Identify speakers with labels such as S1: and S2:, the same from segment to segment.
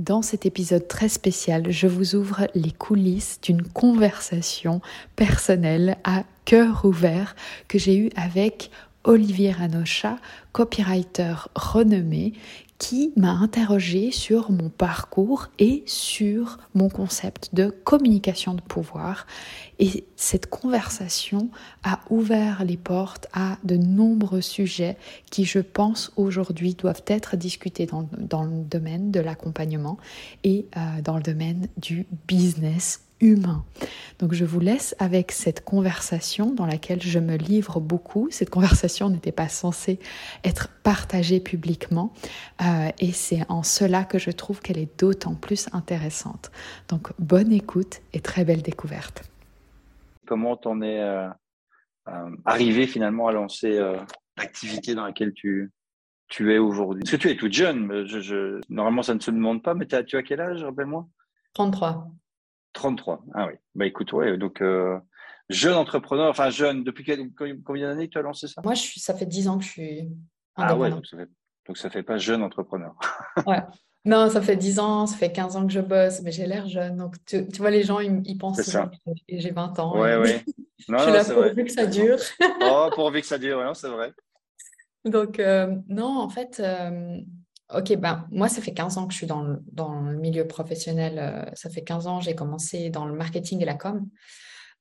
S1: Dans cet épisode très spécial, je vous ouvre les coulisses d'une conversation personnelle à cœur ouvert que j'ai eue avec Olivier Ranocha, copywriter renommé, qui m'a interrogé sur mon parcours et sur mon concept de communication de pouvoir. Et cette conversation a ouvert les portes à de nombreux sujets qui, je pense, aujourd'hui doivent être discutés dans, dans le domaine de l'accompagnement et euh, dans le domaine du business humain. Donc je vous laisse avec cette conversation dans laquelle je me livre beaucoup. Cette conversation n'était pas censée être partagée publiquement euh, et c'est en cela que je trouve qu'elle est d'autant plus intéressante. Donc bonne écoute et très belle découverte.
S2: Comment t'en es euh, euh, arrivé finalement à lancer l'activité dans laquelle tu, tu es aujourd'hui? Parce que tu es toute jeune, je, normalement ça ne se demande pas, mais tu as quel âge, rappelle-moi?
S1: 33.
S2: 33. Ah oui. Bah écoute, ouais, donc euh, jeune entrepreneur, enfin jeune, depuis combien d'années tu as lancé ça?
S1: Moi, je suis, ça fait 10 ans que je suis
S2: Ah ouais, donc ça, fait, donc ça fait pas jeune entrepreneur.
S1: ouais. Non, ça fait 10 ans, ça fait 15 ans que je bosse, mais j'ai l'air jeune. Donc, tu, vois, les gens, ils, pensent que j'ai 20 ans.
S2: Ouais, ouais.
S1: je suis là pourvu que ça dure.
S2: oh, pourvu que ça dure, ouais, c'est vrai.
S1: Donc, euh, non, en fait, euh, Ok, ben, moi, ça fait 15 ans que je suis dans le, dans le milieu professionnel. Euh, ça fait 15 ans, j'ai commencé dans le marketing et la com.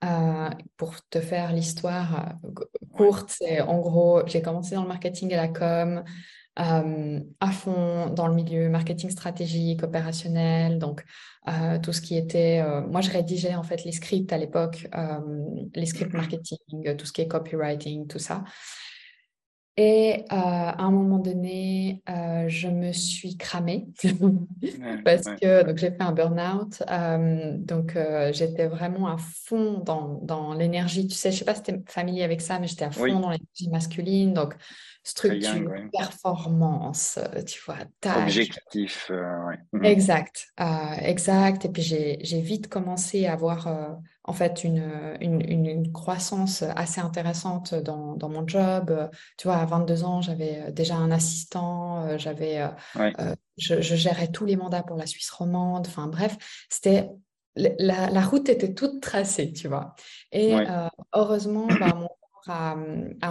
S1: Euh, pour te faire l'histoire euh, courte, c'est en gros, j'ai commencé dans le marketing et la com, à fond dans le milieu marketing stratégique, opérationnel, donc tout ce qui était, moi je rédigeais en fait les scripts à l'époque, les scripts marketing, tout ce qui est copywriting, tout ça. Et euh, à un moment donné, euh, je me suis cramée parce que j'ai fait un burn-out. Euh, donc j'étais vraiment à fond dans, dans l'énergie. Tu sais, je sais pas si tu es familier avec ça, mais j'étais à fond dans l'énergie masculine. Donc structure, performance, tu vois,
S2: tâche. Objectif.
S1: Mhm. Exact, exact. Et puis j'ai vite commencé à avoir en fait une, une, une, croissance assez intéressante dans, dans, mon job. Tu vois, à 22 ans, j'avais euh, déjà un assistant, euh, j'avais, euh, je, je, gérais tous les mandats pour la Suisse romande. Enfin bref, c'était la, la, route était toute tracée, tu vois. Et heureusement, bah, mon a,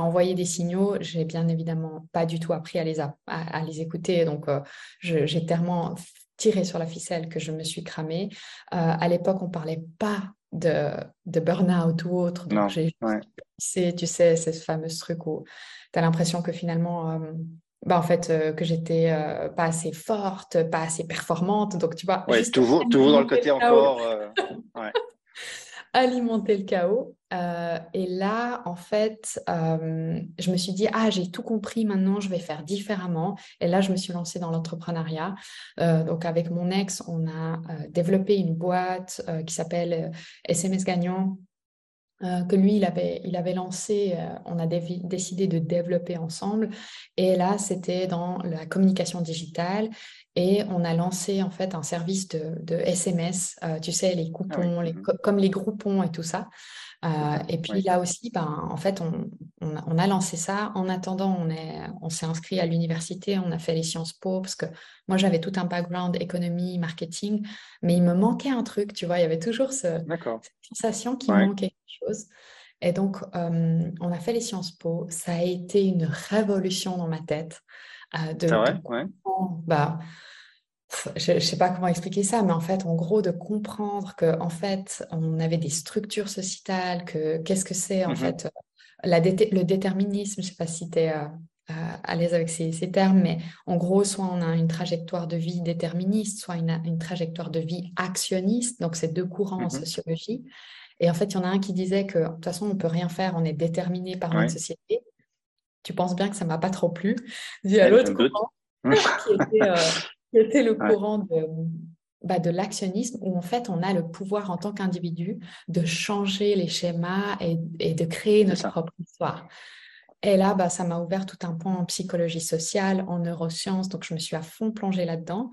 S1: envoyé des signaux. J'ai bien évidemment pas du tout appris à les, à, à les écouter. Donc, j'ai tellement tiré sur la ficelle que je me suis cramée. à l'époque, on parlait pas de, de burn-out ou autre. Donc, j'ai tu sais, c'est ce fameux truc où tu as l'impression que finalement, euh, bah, en fait, euh, que j'étais euh, pas assez forte, pas assez performante. Donc, tu vois.
S2: Ouais, toujours, toujours dans le côté encore. ouais
S1: alimenter le chaos. Euh, et là, en fait, euh, je me suis dit, ah, j'ai tout compris, maintenant je vais faire différemment. Et là, je me suis lancée dans l'entrepreneuriat. Euh, donc, avec mon ex, on a développé une boîte qui s'appelle SMS Gagnant. que lui, il avait, il avait lancé, on a décidé de développer ensemble. Et là, c'était dans la communication digitale. Et on a lancé en fait un service de, SMS, tu sais, les coupons, les, mhm. comme les groupons et tout ça. Euh, et puis là aussi, ben, en fait, on, on, a lancé ça. En attendant, on est, on s'est inscrit à l'université, on a fait les Sciences Po, parce que moi, j'avais tout un background économie, marketing, mais il me manquait un truc, tu vois, il y avait toujours ce, cette sensation qu'il manquait quelque chose. Et donc, euh, on a fait les Sciences Po. Ça a été une révolution dans ma tête.
S2: de, vrai?
S1: bah, je ne sais pas comment expliquer ça, mais en fait, en gros, de comprendre que en fait, on avait des structures sociétales, que qu'est-ce que c'est en mmh fait la le déterminisme. Je ne sais pas si tu es euh, à l'aise avec ces, termes, mais en gros, soit on a une trajectoire de vie déterministe, soit une, une trajectoire de vie actionniste. Donc, c'est deux courants en mmh sociologie. Et en fait, il y en a un qui disait que de toute façon, on ne peut rien faire, on est déterminé par notre société. Tu penses bien que ça ne m'a pas trop plu. Vu à l'autre courant, qui était, euh, qui était le courant de, bah, de l'actionnisme, où en fait, on a le pouvoir en tant qu'individu de changer les schémas et, et de créer notre propre histoire. Et là, bah, ça m'a ouvert tout un point en psychologie sociale, en neurosciences, donc je me suis à fond plongée là-dedans.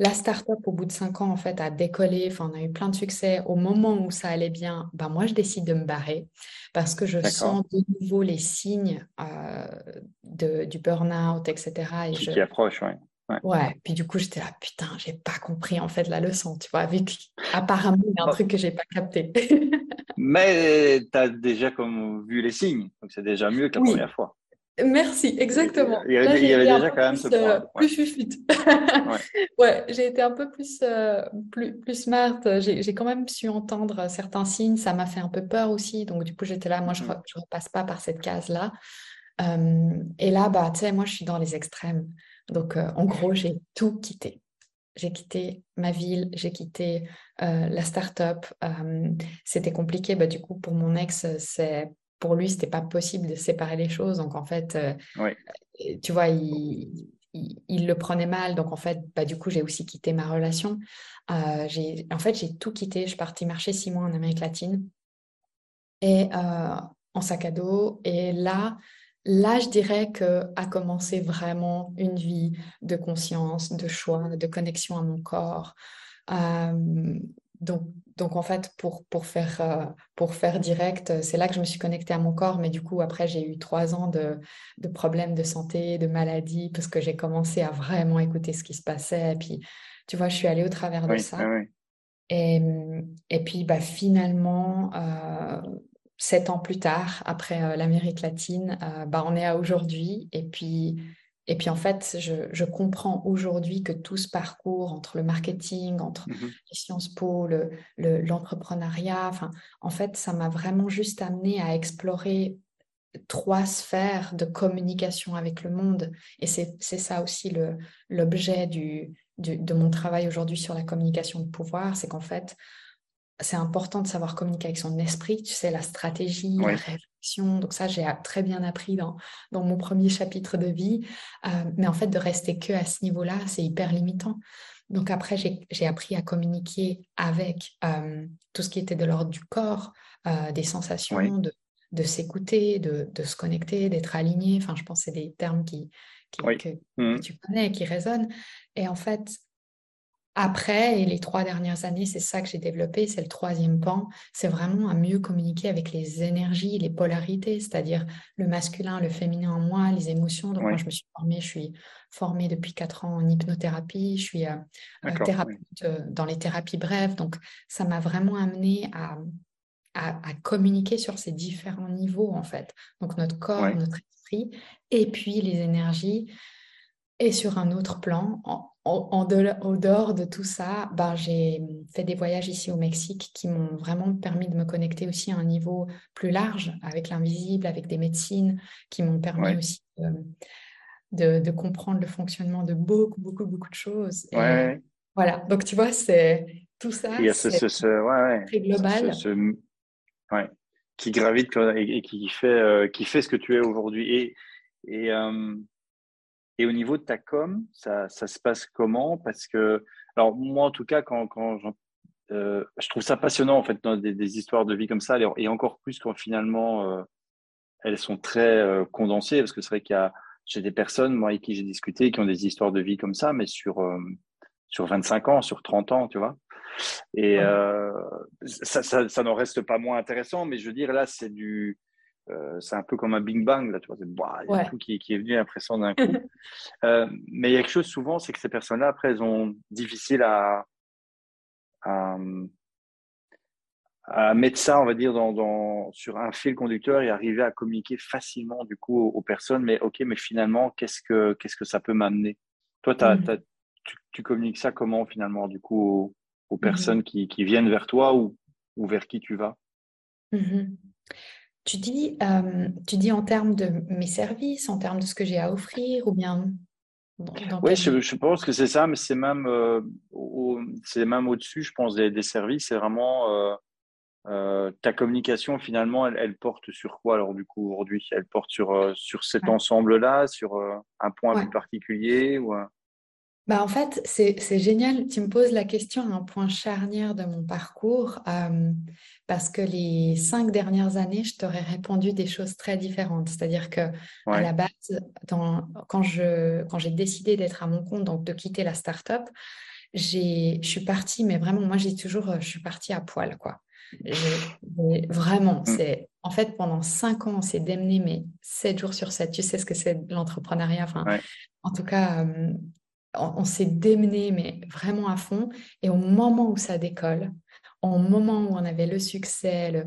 S1: La start-up, au bout de cinq ans, en fait, a décollé. Enfin, on a eu plein de succès. Au moment où ça allait bien, bah, moi, je décide de me barrer parce que je sens de nouveau les signes euh, de, du burn-out, etc.
S2: Et qui, je... qui approche, oui.
S1: Ouais. puis du coup, j'étais là, putain, j'ai pas compris en fait la leçon, tu vois, vu qu'apparemment, il y a un truc que j'ai pas capté.
S2: Mais tu as déjà comme vu les signes, donc c'est déjà mieux que la première fois.
S1: Merci, exactement.
S2: Il y avait, déjà quand même ce point. Euh,
S1: plus chute. ouais, j'ai été un peu plus, euh, plus, plus smart. J'ai quand même su entendre certains signes. Ça m'a fait un peu peur aussi. Donc, du coup, j'étais là, moi, je ne mm. repasse pas par cette case-là. Euh, et là, bah, tu sais, moi, je suis dans les extrêmes. Donc, en gros, j'ai tout quitté. J'ai quitté ma ville, j'ai quitté la start-up. c'était compliqué. Bah, du coup, pour mon ex, c'est pour lui, c'était pas possible de séparer les choses. Donc, en fait, euh, tu vois, il, il, le prenait mal. Donc, en fait, bah, du coup, j'ai aussi quitté ma relation. Euh, en fait, j'ai tout quitté. Je suis partie marcher six mois en Amérique latine et euh, en sac à dos. Et là, là, je dirais que a commencé vraiment une vie de conscience, de choix, de connexion à mon corps. Donc, donc en fait, pour, pour, faire, euh, pour faire direct, c'est là que je me suis connectée à mon corps. Mais du coup, après, j'ai eu trois ans de, de, problèmes de santé, de maladies, parce que j'ai commencé à vraiment écouter ce qui se passait. Et puis, tu vois, je suis allée au travers de ça. Et, et, puis, bah, finalement, euh, sept ans plus tard, après euh, l'Amérique latine, bah, on est à aujourd'hui. Et puis, et puis en fait, je, comprends aujourd'hui que tout ce parcours entre le marketing, entre mmh les Sciences Po, l'entrepreneuriat, enfin, en fait, ça m'a vraiment juste amené à explorer trois sphères de communication avec le monde. Et c'est ça aussi l'objet du, de mon travail aujourd'hui sur la communication de pouvoir, c'est qu'en fait, c'est important de savoir communiquer avec son esprit, tu sais, la stratégie, la réflexion. Donc ça, j'ai très bien appris dans, dans mon premier chapitre de vie. Euh, mais en fait, de rester que à ce niveau-là, c'est hyper limitant. Donc après, j'ai appris à communiquer avec euh, tout ce qui était de l'ordre du corps, euh, des sensations, de, de s'écouter, de, de, se connecter, d'être aligné. Enfin, je pense que c'est des termes qui, que, mmh. tu connais, qui résonnent. Et en fait, après, et les trois dernières années, c'est ça que j'ai développé, c'est le troisième pan, c'est vraiment à mieux communiquer avec les énergies, les polarités, c'est-à-dire le masculin, le féminin en moi, les émotions. Donc moi, je me suis formée, je suis formée depuis quatre ans en hypnothérapie, je suis euh, euh, thérapeute euh, dans les thérapies brèves, donc ça m'a vraiment amené à, à, communiquer sur ces différents niveaux, en fait. Donc notre corps, notre esprit, et puis les énergies. Et sur un autre plan, en, en, dehors de tout ça, ben, j'ai fait des voyages ici au Mexique qui m'ont vraiment permis de me connecter aussi à un niveau plus large avec l'invisible, avec des médecines, qui m'ont permis aussi de, comprendre le fonctionnement de beaucoup, beaucoup, beaucoup de choses. voilà, donc tu vois, c'est tout ça. c'est très global.
S2: qui gravite et, qui, fait, euh, qui fait ce que tu es aujourd'hui. Et, et euh, et au niveau de ta com, ça, ça se passe comment? Parce que, alors moi en tout cas, quand, quand euh, je trouve ça passionnant en fait des, des, histoires de vie comme ça, et encore plus quand finalement euh, elles sont très euh, condensées, parce que c'est vrai qu'il y a j'ai des personnes moi avec qui j'ai discuté qui ont des histoires de vie comme ça, mais sur sur 25 ans, sur 30 ans, tu vois? Et ça, ça, ça n'en reste pas moins intéressant, mais je veux dire là, c'est du euh, c'est un peu comme un Bing Bang, là, tu vois, il y a tout qui, qui, est venu impressionnant d'un coup. Euh, mais il y a quelque chose souvent, c'est que ces personnes-là, après, elles ont difficile à, à, mettre ça, on va dire, dans, dans, sur un fil conducteur et arriver à communiquer facilement, du coup, aux, personnes. Mais ok, mais finalement, qu'est-ce que, qu'est-ce que ça peut m'amener? Toi, tu mmh. tu, communiques ça comment finalement du coup aux, mmh personnes qui, qui, viennent vers toi ou, ou vers qui tu vas?
S1: Mmh tu, dis, euh, tu dis en termes de mes services, en termes de ce que j'ai à offrir ou bien
S2: oui, je, je, pense que c'est ça, mais c'est même, euh, au, même au-dessus, je pense, des, des services. C'est vraiment euh, ta communication, finalement, elle, elle, porte sur quoi alors du coup aujourd'hui? Elle porte sur, sur cet ensemble-là, sur un point plus particulier ou,
S1: bah en fait, c'est génial. Tu me poses la question à un point charnière de mon parcours parce que les cinq dernières années, je t'aurais répondu des choses très différentes. C'est-à-dire que à la base, dans, quand j'ai quand décidé d'être à mon compte, donc de quitter la start-up, je suis partie, mais vraiment, moi, j'ai toujours, je suis partie à poil, quoi. Vraiment, mm. c'est en fait pendant cinq ans, c'est d'amener mais sept jours sur sept. Tu sais ce que c'est l'entrepreneuriat. Enfin, en tout cas, euh, on, s'est démené mais vraiment à fond. Et au moment où ça décolle, au moment où on avait le succès,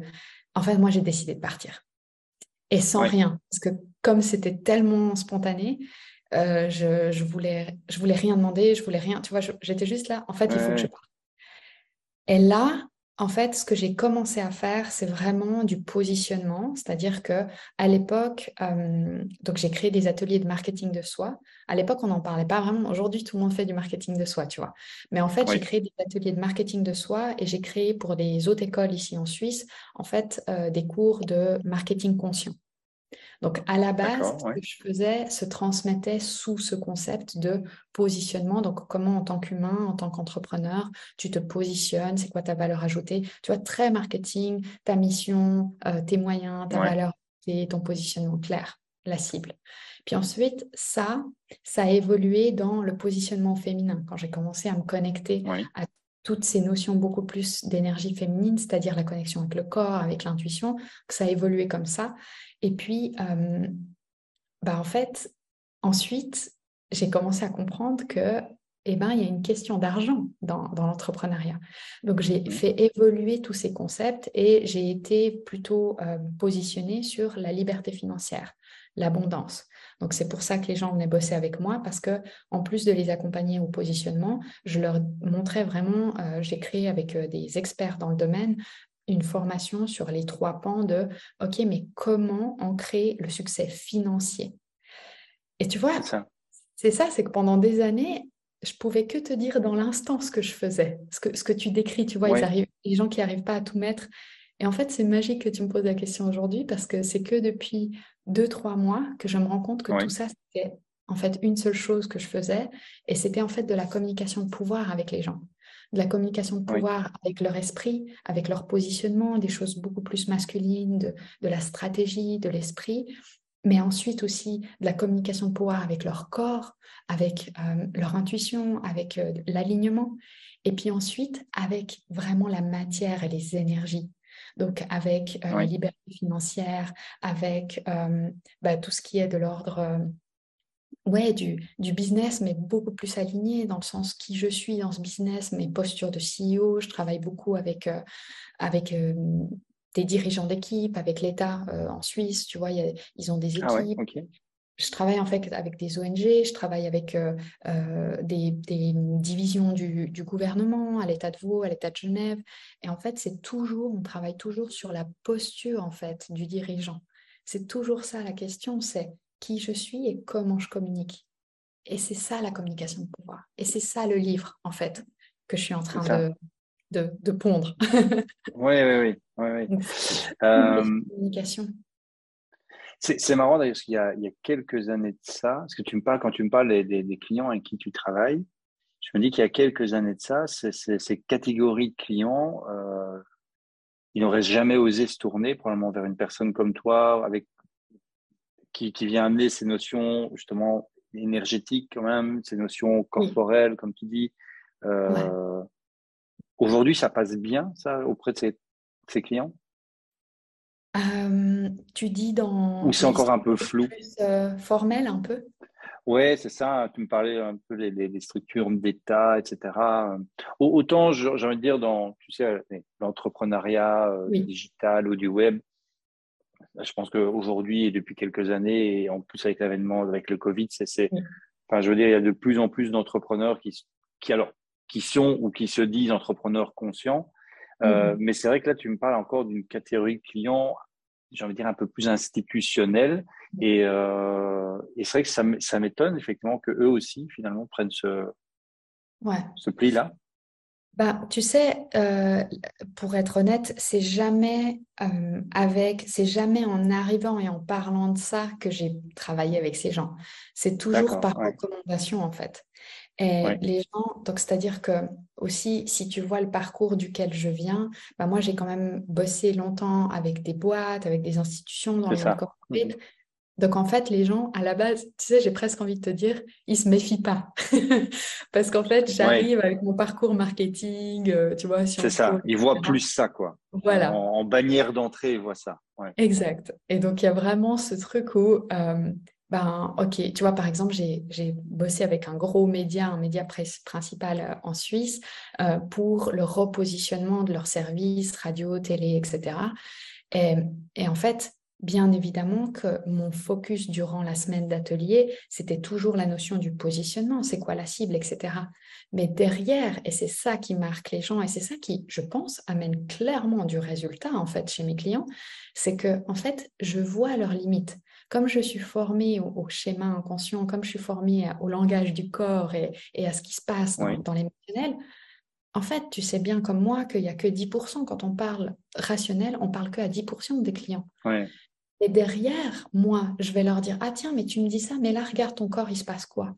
S1: en fait, moi j'ai décidé de partir et sans rien parce que comme c'était tellement spontané. Euh, je, je, voulais je voulais rien demander je voulais rien tu vois j'étais juste là en fait il faut que je parte et là en fait, ce que j'ai commencé à faire, c'est vraiment du positionnement, c'est-à-dire que à l'époque, euh, donc j'ai créé des ateliers de marketing de soi. À l'époque, on n'en parlait pas vraiment. Aujourd'hui, tout le monde fait du marketing de soi, tu vois. Mais en fait, j'ai créé des ateliers de marketing de soi et j'ai créé pour des autres écoles ici en Suisse, en fait, euh, des cours de marketing conscient. Donc, à la base, ce que je faisais se transmettait sous ce concept de positionnement. Donc, comment en tant qu'humain, en tant qu'entrepreneur, tu te positionnes, c'est quoi ta valeur ajoutée? Tu vois, très marketing, ta mission, euh, tes moyens, ta valeur et ton positionnement clair, la cible. Puis ensuite, ça, ça a évolué dans le positionnement féminin. Quand j'ai commencé à me connecter à toutes ces notions beaucoup plus d'énergie féminine, c'est-à-dire la connexion avec le corps, avec l'intuition, que ça a évolué comme ça. Et puis, euh, bah en fait, ensuite, j'ai commencé à comprendre que eh ben, il y a une question d'argent dans, dans l'entrepreneuriat. Donc, j'ai fait évoluer tous ces concepts et j'ai été plutôt euh, positionnée sur la liberté financière, l'abondance. Donc, c'est pour ça que les gens venaient bosser avec moi parce que, en plus de les accompagner au positionnement, je leur montrais vraiment, euh, j'ai créé avec des experts dans le domaine une formation sur les trois pans de OK, mais comment ancrer le succès financier? Et tu vois, c'est ça, c'est que pendant des années, je pouvais que te dire dans l'instant ce que je faisais, ce que, ce que tu décris, tu vois, ils arrivent, les gens qui n'arrivent pas à tout mettre. Et en fait, c'est magique que tu me poses la question aujourd'hui parce que c'est que depuis deux, trois mois que je me rends compte que tout ça, c'était en fait une seule chose que je faisais et c'était en fait de la communication de pouvoir avec les gens de la communication de pouvoir avec leur esprit, avec leur positionnement, des choses beaucoup plus masculines, de, la stratégie, de l'esprit, mais ensuite aussi de la communication de pouvoir avec leur corps, avec euh, leur intuition, avec euh, l'alignement, et puis ensuite avec vraiment la matière et les énergies. Donc avec euh, la liberté financière, avec bah, tout ce qui est de l'ordre ouais, du, du, business, mais beaucoup plus aligné dans le sens qui je suis dans ce business, mes postures de CEO. Je travaille beaucoup avec, euh, avec euh, des dirigeants d'équipe, avec l'État euh, en Suisse. Tu vois, ils ont des ah équipes. Je travaille en fait avec des ONG, je travaille avec des, des, divisions du, du gouvernement, à l'État de Vaud, à l'État de Genève. Et en fait, c'est toujours, on travaille toujours sur la posture en fait du dirigeant. C'est toujours ça la question, c'est qui je suis et comment je communique. Et c'est ça la communication de pouvoir. Et c'est ça le livre, en fait, que je suis en train de, de, de, pondre.
S2: oui, oui, oui. oui,
S1: euh, communication.
S2: C'est marrant d'ailleurs, parce qu'il y, y, a quelques années de ça, parce que tu me parles, quand tu me parles des, des, clients avec qui tu travailles, je me dis qu'il y a quelques années de ça, ces catégories de clients, euh, ils n'auraient jamais osé se tourner probablement vers une personne comme toi, avec qui, qui, vient amener ces notions justement énergétiques quand même, ces notions corporelles, comme tu dis. Euh, Aujourd'hui, ça passe bien, ça, auprès de ces, ces clients?
S1: Euh, Tu dis dans...
S2: Ou c'est encore un peu flou?
S1: plus, euh, Formel, un peu?
S2: Ouais, c'est ça. Tu me parlais un peu des, des, structures d'État, etc. Autant, j'ai envie de dire, dans tu sais, l'entrepreneuriat euh, digital ou du web, je pense qu'aujourd'hui et depuis quelques années, et en plus avec l'avènement avec le Covid, c'est, enfin, je veux dire, il y a de plus en plus d'entrepreneurs qui, qui alors qui sont ou qui se disent entrepreneurs conscients. Euh, mm-hmm. Mais c'est vrai que là, tu me parles encore d'une catégorie de clients, j'ai envie de dire un peu plus institutionnelle. Et, euh, et c'est vrai que ça, ça m'étonne effectivement que eux aussi finalement prennent ce,
S1: ouais.
S2: ce pli-là.
S1: Bah, tu sais, euh, pour être honnête, c'est jamais euh, avec, c'est jamais en arrivant et en parlant de ça que j'ai travaillé avec ces gens. C'est toujours par recommandation en fait. Et les gens, donc c'est-à-dire que aussi, si tu vois le parcours duquel je viens, bah moi j'ai quand même bossé longtemps avec des boîtes, avec des institutions dans les corporate. Donc en fait, les gens, à la base, tu sais, j'ai presque envie de te dire, ils se méfient pas. Parce qu'en fait, j'arrive avec mon parcours marketing, euh, tu vois.
S2: C'est ça, ils voient plus ça, quoi.
S1: Voilà.
S2: En, bannière d'entrée, ils voient ça.
S1: Exact. Et donc, il y a vraiment ce truc où, euh, ben, ok, tu vois, par exemple, j'ai bossé avec un gros média, un média principal euh, en Suisse, pour le repositionnement de leurs services, radio, télé, etc. Et, et en fait, Bien évidemment que mon focus durant la semaine d'atelier, c'était toujours la notion du positionnement, c'est quoi la cible, etc. Mais derrière, et c'est ça qui marque les gens, et c'est ça qui, je pense, amène clairement du résultat en fait chez mes clients, c'est que en fait, je vois leurs limites. Comme je suis formée au, schéma inconscient, comme je suis formée au langage du corps et, à ce qui se passe dans, dans l'émotionnel, en fait, tu sais bien comme moi qu'il n'y a que 10% quand on parle rationnel, on parle que à 10% des clients. Et derrière, moi, je vais leur dire, ah tiens, mais tu me dis ça, mais là, regarde ton corps, il se passe quoi?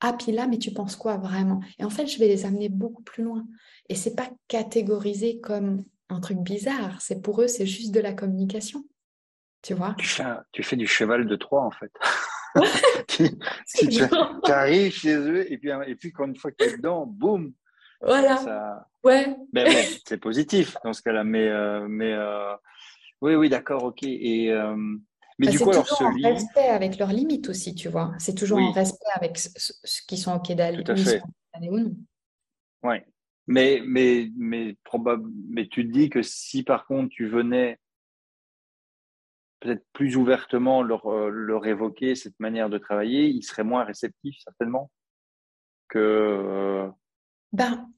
S1: Ah, puis là, mais tu penses quoi vraiment Et en fait, je vais les amener beaucoup plus loin. Et c'est pas catégorisé comme un truc bizarre. C'est pour eux, c'est juste de la communication. Tu vois?
S2: Tu fais, tu fais, du cheval de Troie, en fait. tu, arrives chez eux, et puis, et puis quand une fois que tu es dedans, boum
S1: Voilà. Ouais.
S2: Bon, c'est positif dans ce cas-là. Mais, euh, mais euh, oui, oui, d'accord, ok. Et, euh, mais
S1: bah,
S2: du coup,
S1: alors ce en respect avec leurs limites aussi, tu vois. C'est toujours en respect avec ce, qui sont ok d'aller ou non.
S2: Oui. Mais, mais, mais, probable, mais tu te dis que si par contre tu venais peut-être plus ouvertement leur, euh, leur évoquer cette manière de travailler, ils seraient moins réceptifs certainement que. Euh,
S1: ben,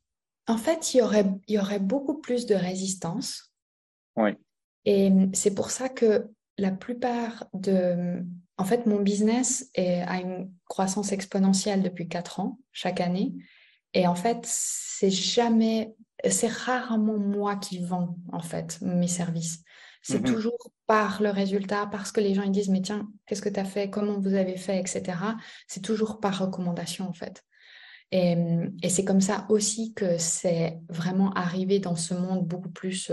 S1: en fait, il y aurait, il y aurait beaucoup plus de résistance.
S2: Oui.
S1: Et mmh, c'est pour ça que la plupart de... En fait, mon business est, a une croissance exponentielle depuis quatre ans, chaque année. Et en fait, c'est jamais, c'est rarement moi qui vends, en fait, mes services. C'est mmh toujours par le résultat, parce que les gens ils disent, mais tiens, qu'est-ce que tu as fait, comment vous avez fait, etc. C'est toujours par recommandation, en fait. Et, et c'est comme ça aussi que c'est vraiment arrivé dans ce monde beaucoup plus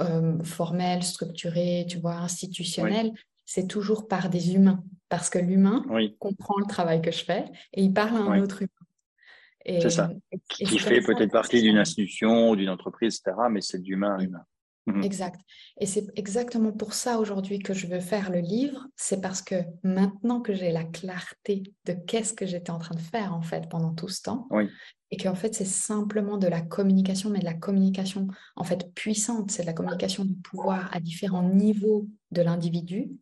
S1: euh, formel, structuré, tu vois, institutionnel, c'est toujours par des humains. Parce que l'humain comprend le travail que je fais et il parle à un autre humain.
S2: C'est ça. qui fait peut-être partie d'une institution ou d'une entreprise, etc., mais c'est d'humain à humain.
S1: Mhm. Exact. Et c'est exactement pour ça aujourd'hui que je veux faire le livre. C'est parce que maintenant que j'ai la clarté de qu'est-ce que j'étais en train de faire en fait pendant tout ce temps,
S2: oui
S1: et qu'en fait c'est simplement de la communication, mais de la communication en fait puissante, c'est de la communication du pouvoir à différents niveaux de l'individu.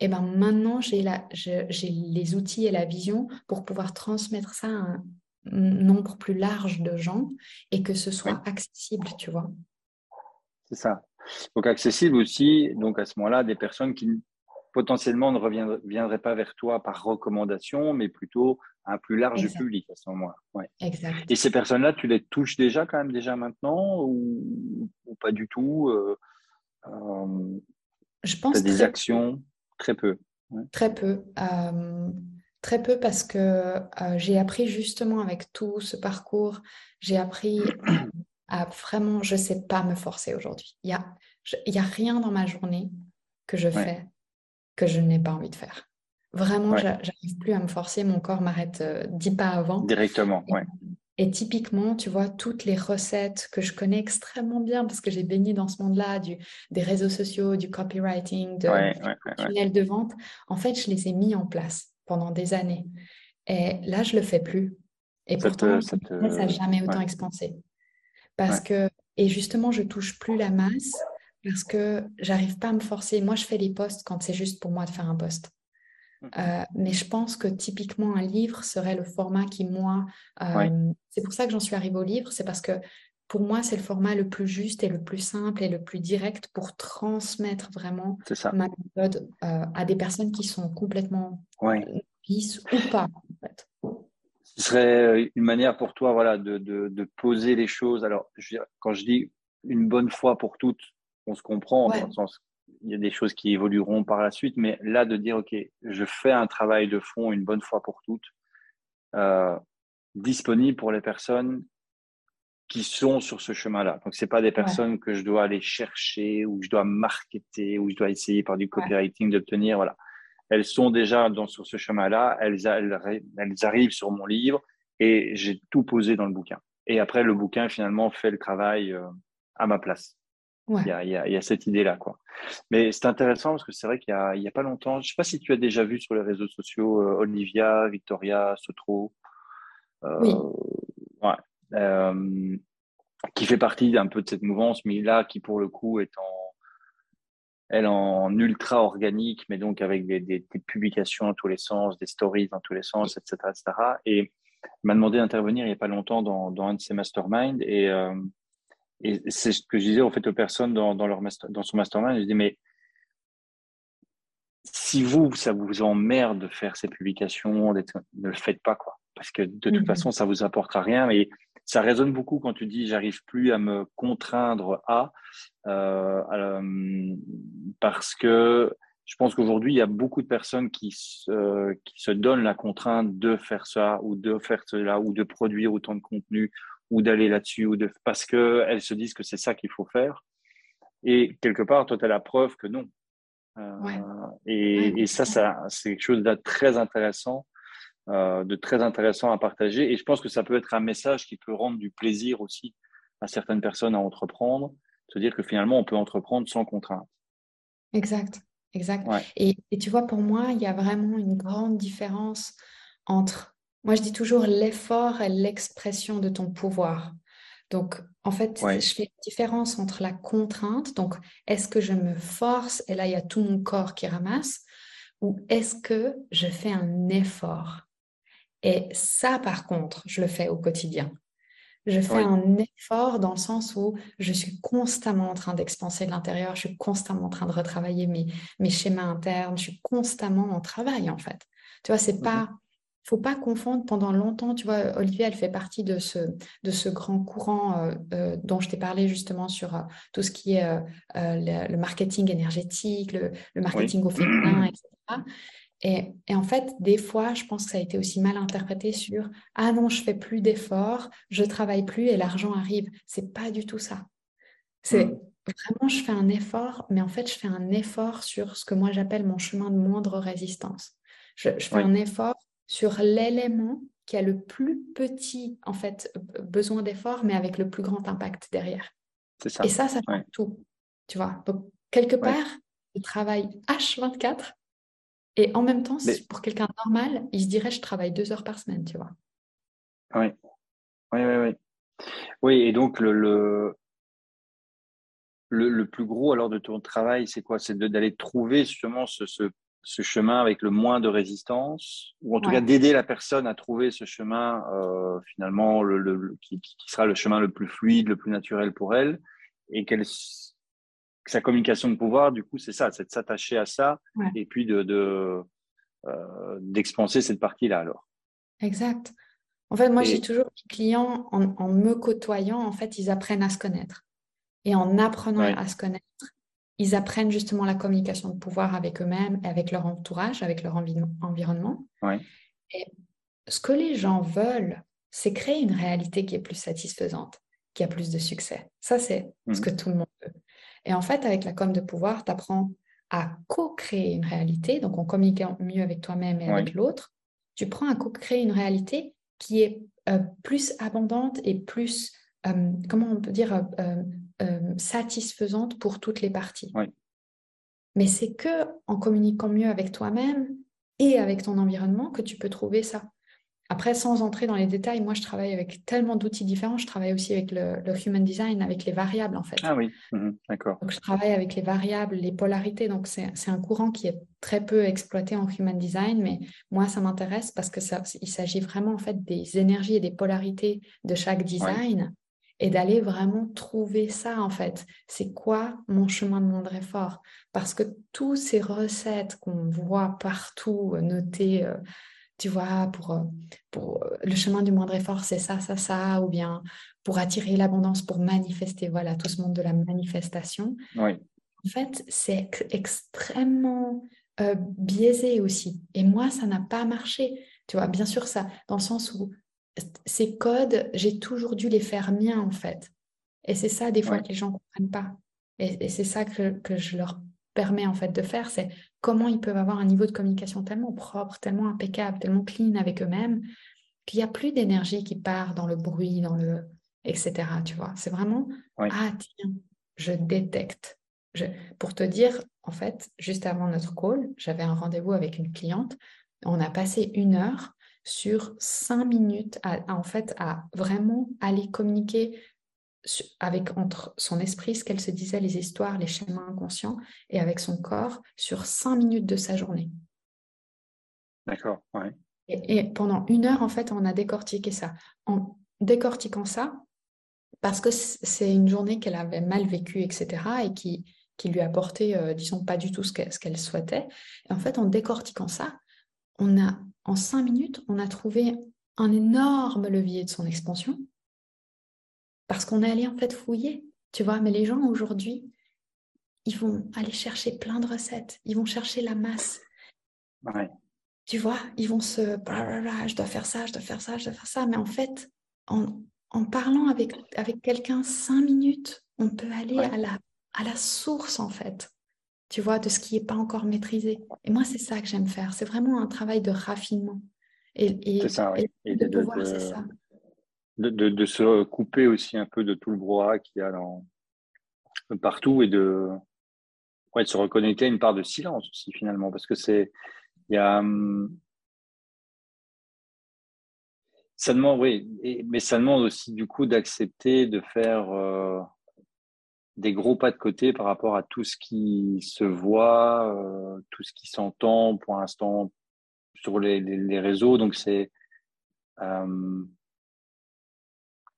S1: Et ben maintenant j'ai les outils et la vision pour pouvoir transmettre ça à un nombre plus large de gens et que ce soit accessible, tu vois.
S2: C'est ça. Donc accessible aussi, donc à ce moment-là, des personnes qui potentiellement ne reviendraient pas vers toi par recommandation, mais plutôt un plus large public à ce moment-là. Ouais.
S1: Exact.
S2: Et ces personnes-là, tu les touches déjà quand même déjà maintenant ou, pas du tout euh,
S1: euh, Je pense.
S2: des actions? Très peu.
S1: Très peu. Euh, très peu parce que j'ai appris justement avec tout ce parcours, j'ai appris à vraiment, je ne sais pas me forcer aujourd'hui. Il n'y a, y a rien dans ma journée que je fais que je n'ai pas envie de faire. Vraiment, j'arrive plus à me forcer, mon corps m'arrête euh, dix pas avant.
S2: Directement, oui.
S1: Et typiquement, tu vois, toutes les recettes que je connais extrêmement bien parce que j'ai baigné dans ce monde-là, du, des réseaux sociaux, du copywriting, de, tunnel de vente, en fait, je les ai mis en place pendant des années. Et là, je le fais plus. Et pourtant, ça n'a jamais autant expansé. Parce que, et justement, je touche plus la masse parce que j'arrive pas à me forcer. Moi, je fais les posts quand c'est juste pour moi de faire un post. Euh, mais je pense que typiquement un livre serait le format qui, moi, euh, c'est pour ça que j'en suis arrivée au livre, c'est parce que pour moi, c'est le format le plus juste et le plus simple et le plus direct pour transmettre vraiment ma méthode euh, à des personnes qui sont complètement
S2: ouais.
S1: ou pas. En fait.
S2: Ce serait une manière pour toi voilà, de, de, de poser les choses. Alors, je quand je dis une bonne fois pour toutes, on se comprend dans le sens il y a des choses qui évolueront par la suite, mais là de dire ok, je fais un travail de fond une bonne fois pour toutes, euh, disponible pour les personnes qui sont sur ce chemin-là. Donc c'est pas des personnes que je dois aller chercher ou que je dois marketer ou je dois essayer par du copywriting d'obtenir. Voilà, elles sont déjà dans, sur ce chemin-là, elles, elles, elles arrivent sur mon livre et j'ai tout posé dans le bouquin. Et après le bouquin finalement fait le travail euh, à ma place. Il, y a, il, y a, cette idée-là. quoi. Mais c'est intéressant parce que c'est vrai qu'il n'y a, il y a pas longtemps, je ne sais pas si tu as déjà vu sur les réseaux sociaux euh, Olivia, Victoria, Sotro, euh, oui. ouais, euh, qui fait partie d'un peu de cette mouvance, mais là qui pour le coup est en, elle en ultra organique, mais donc avec des, des, des publications dans tous les sens, des stories dans tous les sens, etc. etc. Et m'a demandé d'intervenir il n'y a pas longtemps dans, dans un de ses masterminds et euh, et c'est ce que je disais en fait aux personnes dans, dans, leur dans son mastermind. Je dis, mais si vous, ça vous emmerde de faire ces publications, ne le faites pas, quoi. Parce que de toute mmh façon, ça vous apportera rien. Et ça résonne beaucoup quand tu dis, j'arrive plus à me contraindre à, euh, euh, parce que je pense qu'aujourd'hui, il y a beaucoup de personnes qui se, qui se donnent la contrainte de faire ça ou de faire cela ou de produire autant de contenu ou d'aller là-dessus, ou de, parce qu'elles se disent que c'est ça qu'il faut faire. Et quelque part, toi, tu as la preuve que non. Euh, et, et, ça, ça c'est quelque chose de très intéressant, euh, de très intéressant à partager. Et je pense que ça peut être un message qui peut rendre du plaisir aussi à certaines personnes à entreprendre, se dire que finalement, on peut entreprendre sans contrainte.
S1: Exact, exact. Et, et, tu vois, pour moi, il y a vraiment une grande différence entre moi, je dis toujours l'effort et l'expression de ton pouvoir. Donc, en fait, je fais une différence entre la contrainte, donc est-ce que je me force et là, il y a tout mon corps qui ramasse, ou est-ce que je fais un effort? Et ça, par contre, je le fais au quotidien. Je fais un effort dans le sens où je suis constamment en train d'expanser de l'intérieur, je suis constamment en train de retravailler mes, mes schémas internes, je suis constamment en travail, en fait. Tu vois, c'est mmh pas faut pas confondre pendant longtemps, tu vois, Olivier, elle fait partie de ce, de ce grand courant euh, euh, dont je t'ai parlé justement sur euh, tout ce qui est le, marketing énergétique, le, marketing au féminin, etc. Et, et, en fait, des fois, je pense que ça a été aussi mal interprété sur ah non, je fais plus d'efforts, je travaille plus et l'argent arrive. C'est pas du tout ça. C'est mmh. vraiment, je fais un effort, mais en fait, je fais un effort sur ce que moi j'appelle mon chemin de moindre résistance. Je, fais un effort sur l'élément qui a le plus petit en fait besoin d'effort, mais avec le plus grand impact derrière.
S2: Ça.
S1: Et ça, ça fait tout. Tu vois. Donc, quelque part, je travaille H24 et en même temps, pour quelqu'un normal, il se dirait je travaille deux heures par semaine, tu vois.
S2: Oui. Oui, oui, oui. Oui, et donc le, le, le, plus gros alors de ton travail, c'est quoi? C'est d'aller trouver justement ce, ce ce chemin avec le moins de résistance, ou en tout cas d'aider la personne à trouver ce chemin euh, finalement le, qui, sera le chemin le plus fluide, le plus naturel pour elle, et qu'elle sa communication de pouvoir, du coup, c'est ça, c'est de s'attacher à ça, et puis de, de euh, d'expanser cette partie-là alors.
S1: Exact. En fait, moi, j'ai toujours les clients, en, en, me côtoyant, en fait, ils apprennent à se connaître. Et en apprenant à se connaître, ils apprennent justement la communication de pouvoir avec eux-mêmes, avec leur entourage, avec leur environnement. Et ce que les gens veulent, c'est créer une réalité qui est plus satisfaisante, qui a plus de succès. Ça, c'est ce que tout le monde veut. Et en fait, avec la com de pouvoir, tu apprends à co-créer une réalité, donc en communiquant mieux avec toi-même et avec l'autre, tu prends à co-créer une réalité qui est euh, plus abondante et plus, euh, comment on peut dire, euh, euh, satisfaisante pour toutes les parties. Mais c'est que en communiquant mieux avec toi-même et avec ton environnement que tu peux trouver ça. Après, sans entrer dans les détails, moi, je travaille avec tellement d'outils différents. Je travaille aussi avec le, human design, avec les variables, en fait.
S2: Ah oui, mhm, d'accord.
S1: Donc, je travaille avec les variables, les polarités. Donc, c'est un courant qui est très peu exploité en human design, mais moi, ça m'intéresse parce que ça, il s'agit vraiment, en fait, des énergies et des polarités de chaque design et d'aller vraiment trouver ça, en fait. C'est quoi mon chemin de monde fort Parce que toutes ces recettes qu'on voit partout euh, notées, euh, tu vois, pour, euh, pour le chemin du moindre effort, c'est ça, ça, ça, ou bien pour attirer l'abondance, pour manifester, voilà, tout ce monde de la manifestation.
S2: Oui.
S1: En fait, c'est extrêmement biaisé aussi. Et moi, ça n'a pas marché. Tu vois, bien sûr, ça, dans le sens où ces codes, j'ai toujours dû les faire miens, en fait. Et c'est ça, des fois, que les gens ne comprennent pas. Et, c'est ça que, que, je leur permets, en fait, de faire. C'est comment ils peuvent avoir un niveau de communication tellement propre, tellement impeccable, tellement clean avec eux-mêmes, qu'il n'y a plus d'énergie qui part dans le bruit, dans le... etc. Tu vois, c'est vraiment, ah tiens, je détecte. Je... Pour te dire, en fait, juste avant notre call, j'avais un rendez-vous avec une cliente. On a passé une heure sur cinq minutes à, en fait à vraiment aller communiquer avec entre son esprit ce qu'elle se disait, les histoires, les schémas inconscients, et avec son corps sur cinq minutes de sa journée.
S2: D'accord, ouais.
S1: Et, pendant une heure, en fait, on a décortiqué ça. En décortiquant ça, parce que c'est une journée qu'elle avait mal vécue, etc., et qui, qui lui apportait, euh, disons, pas du tout ce qu'elle souhaitait. Et en fait, en décortiquant ça, on a, en cinq minutes, on a trouvé un énorme levier de son expansion parce qu'on est allé en fait fouiller, tu vois. Mais les gens aujourd'hui, ils vont aller chercher plein de recettes, ils vont chercher la masse. Tu vois, ils vont se, je dois faire ça, je dois faire ça, je dois faire ça. Mais en fait, en, parlant avec, avec quelqu'un cinq minutes, on peut aller à, la, à la source en fait tu vois, de ce qui n'est pas encore maîtrisé. Et moi, c'est ça que j'aime faire. C'est vraiment un travail de raffinement.
S2: Et, c'est ça, oui. Et, de, pouvoir, c'est ça. De, se couper aussi un peu de tout le brouhaha qu'il y a dans, partout et de, ouais, de se reconnecter à une part de silence aussi, finalement. Parce que c'est. Il y a. Hum, ça demande, oui, mais ça demande aussi du coup d'accepter de faire. Euh, des gros pas de côté par rapport à tout ce qui se voit, euh, tout ce qui s'entend pour l'instant sur les, les, réseaux. Donc c'est euh,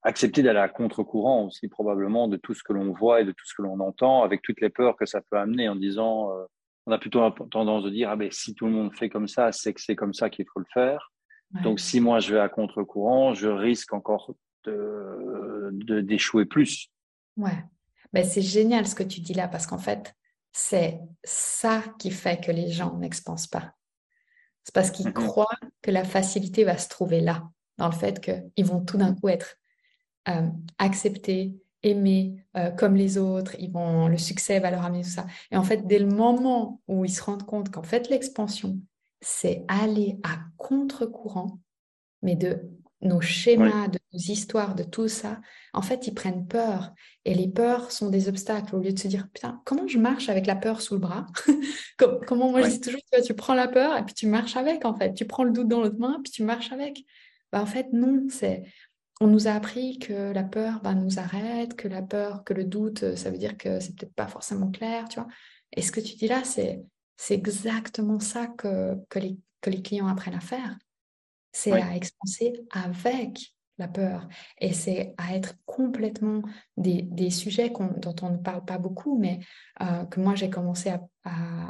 S2: accepter d'aller à contre-courant aussi probablement de tout ce que l'on voit et de tout ce que l'on entend, avec toutes les peurs que ça peut amener en disant, euh, on a plutôt tendance de dire, ah ben si tout le monde fait comme ça, c'est que c'est comme ça qu'il faut le faire. Donc si moi je vais à contre-courant, je risque encore de d'échouer plus.
S1: Ouais. Ben, c'est génial ce que tu dis là parce qu'en fait, c'est ça qui fait que les gens n'expansent pas. C'est parce qu'ils croient que la facilité va se trouver là, dans le fait qu'ils vont tout d'un coup être euh, acceptés, aimés euh, comme les autres, ils vont, le succès va leur amener tout ça. Et en fait, dès le moment où ils se rendent compte qu'en fait, l'expansion, c'est aller à contre-courant, mais de nos schémas, de nos histoires, de tout ça, en fait, ils prennent peur. Et les peurs sont des obstacles au lieu de se dire, putain, comment je marche avec la peur sous le bras Comment moi je dis toujours, tu, tu prends la peur et puis tu marches avec, en fait. Tu prends le doute dans l'autre main, puis tu marches avec. Bah, en fait, non, c'est... On nous a appris que la peur bah, nous arrête, que la peur, que le doute, ça veut dire que c'est peut-être pas forcément clair, tu vois. Et ce que tu dis là, c'est, c'est exactement ça que, que, les, que les clients apprennent à faire c'est à expanser avec la peur. Et c'est à être complètement des, des sujets dont on ne parle pas beaucoup, mais euh, que moi j'ai commencé à, à,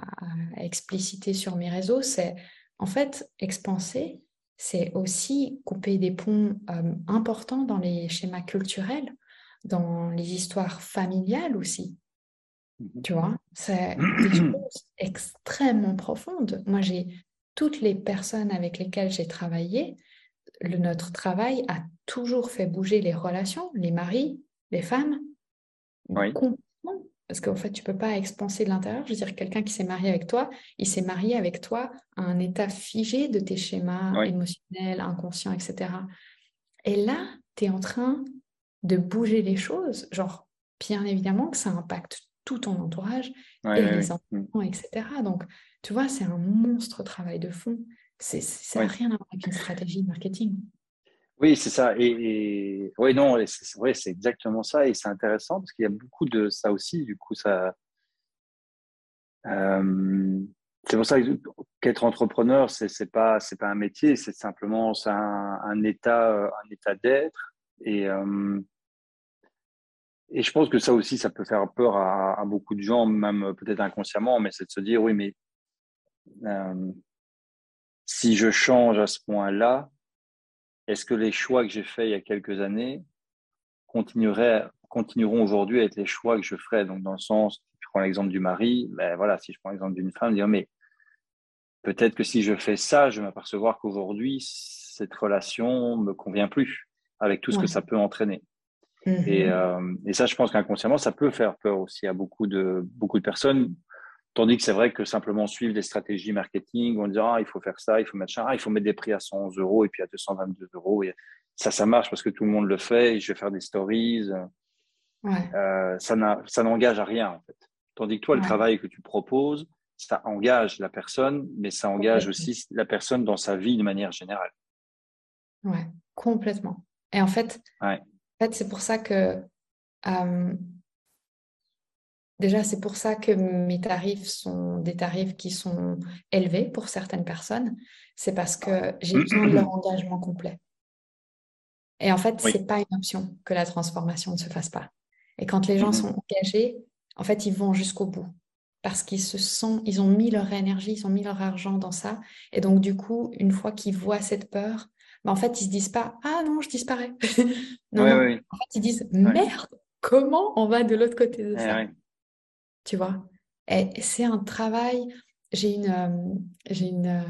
S1: expliciter sur mes réseaux, c'est en fait expanser, c'est aussi couper des ponts euh, importants dans les schémas culturels, dans les histoires familiales aussi. Mmh tu vois, c'est des choses extrêmement profondes. Moi, j'ai toutes les personnes avec lesquelles j'ai travaillé, le, notre travail a toujours fait bouger les relations, les maris, les femmes.
S2: Oui.
S1: Complètement. Parce qu'en fait, tu peux pas expanser de l'intérieur. Je veux dire, quelqu'un qui s'est marié avec toi, il s'est marié avec toi à un état figé de tes schémas émotionnels, inconscients, etc. Et là, tu es en train de bouger les choses. Genre, bien évidemment que ça impacte tout ton entourage et les enfants, etc. Donc, tu vois, c'est un monstre travail de fond. Ça n'a rien à voir avec une stratégie marketing.
S2: Oui, c'est ça. Et, oui, non, c'est c'est exactement ça. Et c'est intéressant parce qu'il y a beaucoup de ça aussi. Du coup, ça. Euh, c'est pour ça qu'être entrepreneur, c'est c'est pas c'est pas un métier, c'est simplement c'est un, état un état d'être. Et euh, et je pense que ça aussi, ça peut faire peur à, beaucoup de gens, même peut-être inconsciemment, mais c'est de se dire oui, mais euh, si je change à ce point-là, est-ce que les choix que j'ai faits il y a quelques années continueront aujourd'hui à être les choix que je ferais? Donc, dans le sens, tu prends l'exemple du mari, ben voilà, si je prends l'exemple d'une femme, dire mais peut-être que si je fais ça, je vais m'apercevoir qu'aujourd'hui, cette relation me convient plus avec tout ce que ça peut entraîner. Et, mm-hmm. euh, et, ça, je pense qu'inconsciemment, ça peut faire peur aussi à beaucoup de, beaucoup de personnes. Tandis que c'est vrai que simplement suivre des stratégies marketing, on dit, ah, il faut faire ça, il faut mettre ça, ah, il faut mettre des prix à 111 euros et puis à 222 euros. Et ça, ça marche parce que tout le monde le fait et je vais faire des stories. Ouais. Euh, ça n'engage à rien, en fait. Tandis que toi, le travail que tu proposes, ça engage la personne, mais ça engage aussi la personne dans sa vie de manière générale.
S1: Ouais, complètement. Et en fait, ouais. En fait c'est pour ça que euh, Déjà, c'est pour ça que mes tarifs sont des tarifs qui sont élevés pour certaines personnes. C'est parce que j'ai besoin de leur engagement complet. Et en fait, ce n'est pas une option que la transformation ne se fasse pas. Et quand les gens sont engagés, en fait, ils vont jusqu'au bout. Parce qu'ils se sont, ils ont mis leur énergie, ils ont mis leur argent dans ça. Et donc, du coup, une fois qu'ils voient cette peur, en fait, ils se disent pas Ah non, je disparais. non, En fait, ils disent Merde, comment on va de l'autre côté de ça? tu vois? Et c'est un travail. J'ai une, euh, j'ai une, euh,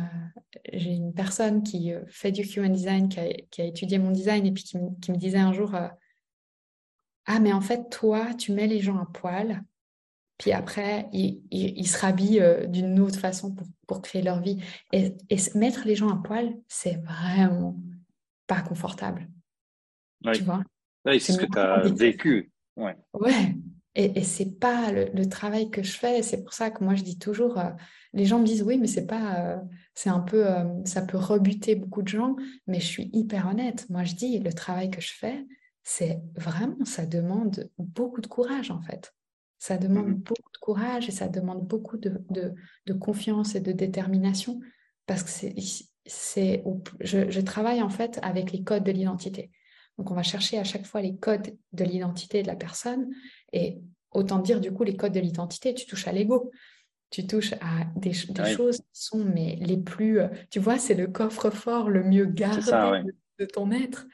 S1: j'ai une personne qui euh, fait du human design, qui a, qui a, étudié mon design et puis qui, me, disait un jour Ah, mais en fait, toi, tu mets les gens à poil, puis après, ils, ils, se rhabillent d'une autre façon pour, pour, créer leur vie. Et, et, mettre les gens à poil, c'est vraiment pas confortable. Tu vois?
S2: Oui, c'est ce que tu as vécu. Ouais.
S1: ouais. Et, et c'est pas le, travail que je fais. C'est pour ça que moi je dis toujours, euh, les gens me disent oui, mais c'est pas, euh, c'est un peu, euh, ça peut rebuter beaucoup de gens. Mais je suis hyper honnête. Moi je dis le travail que je fais, c'est vraiment, ça demande beaucoup de courage en fait. Ça demande mmh beaucoup de courage et ça demande beaucoup de, de, de confiance et de détermination parce que c'est, c'est, je, je travaille en fait avec les codes de l'identité. Donc, on va chercher à chaque fois les codes de l'identité de la personne. Et autant dire, du coup, les codes de l'identité, tu touches à l'ego. Tu touches à des, choses qui sont mais les plus... Euh, tu vois, c'est le coffre-fort le mieux gardé de, ton être.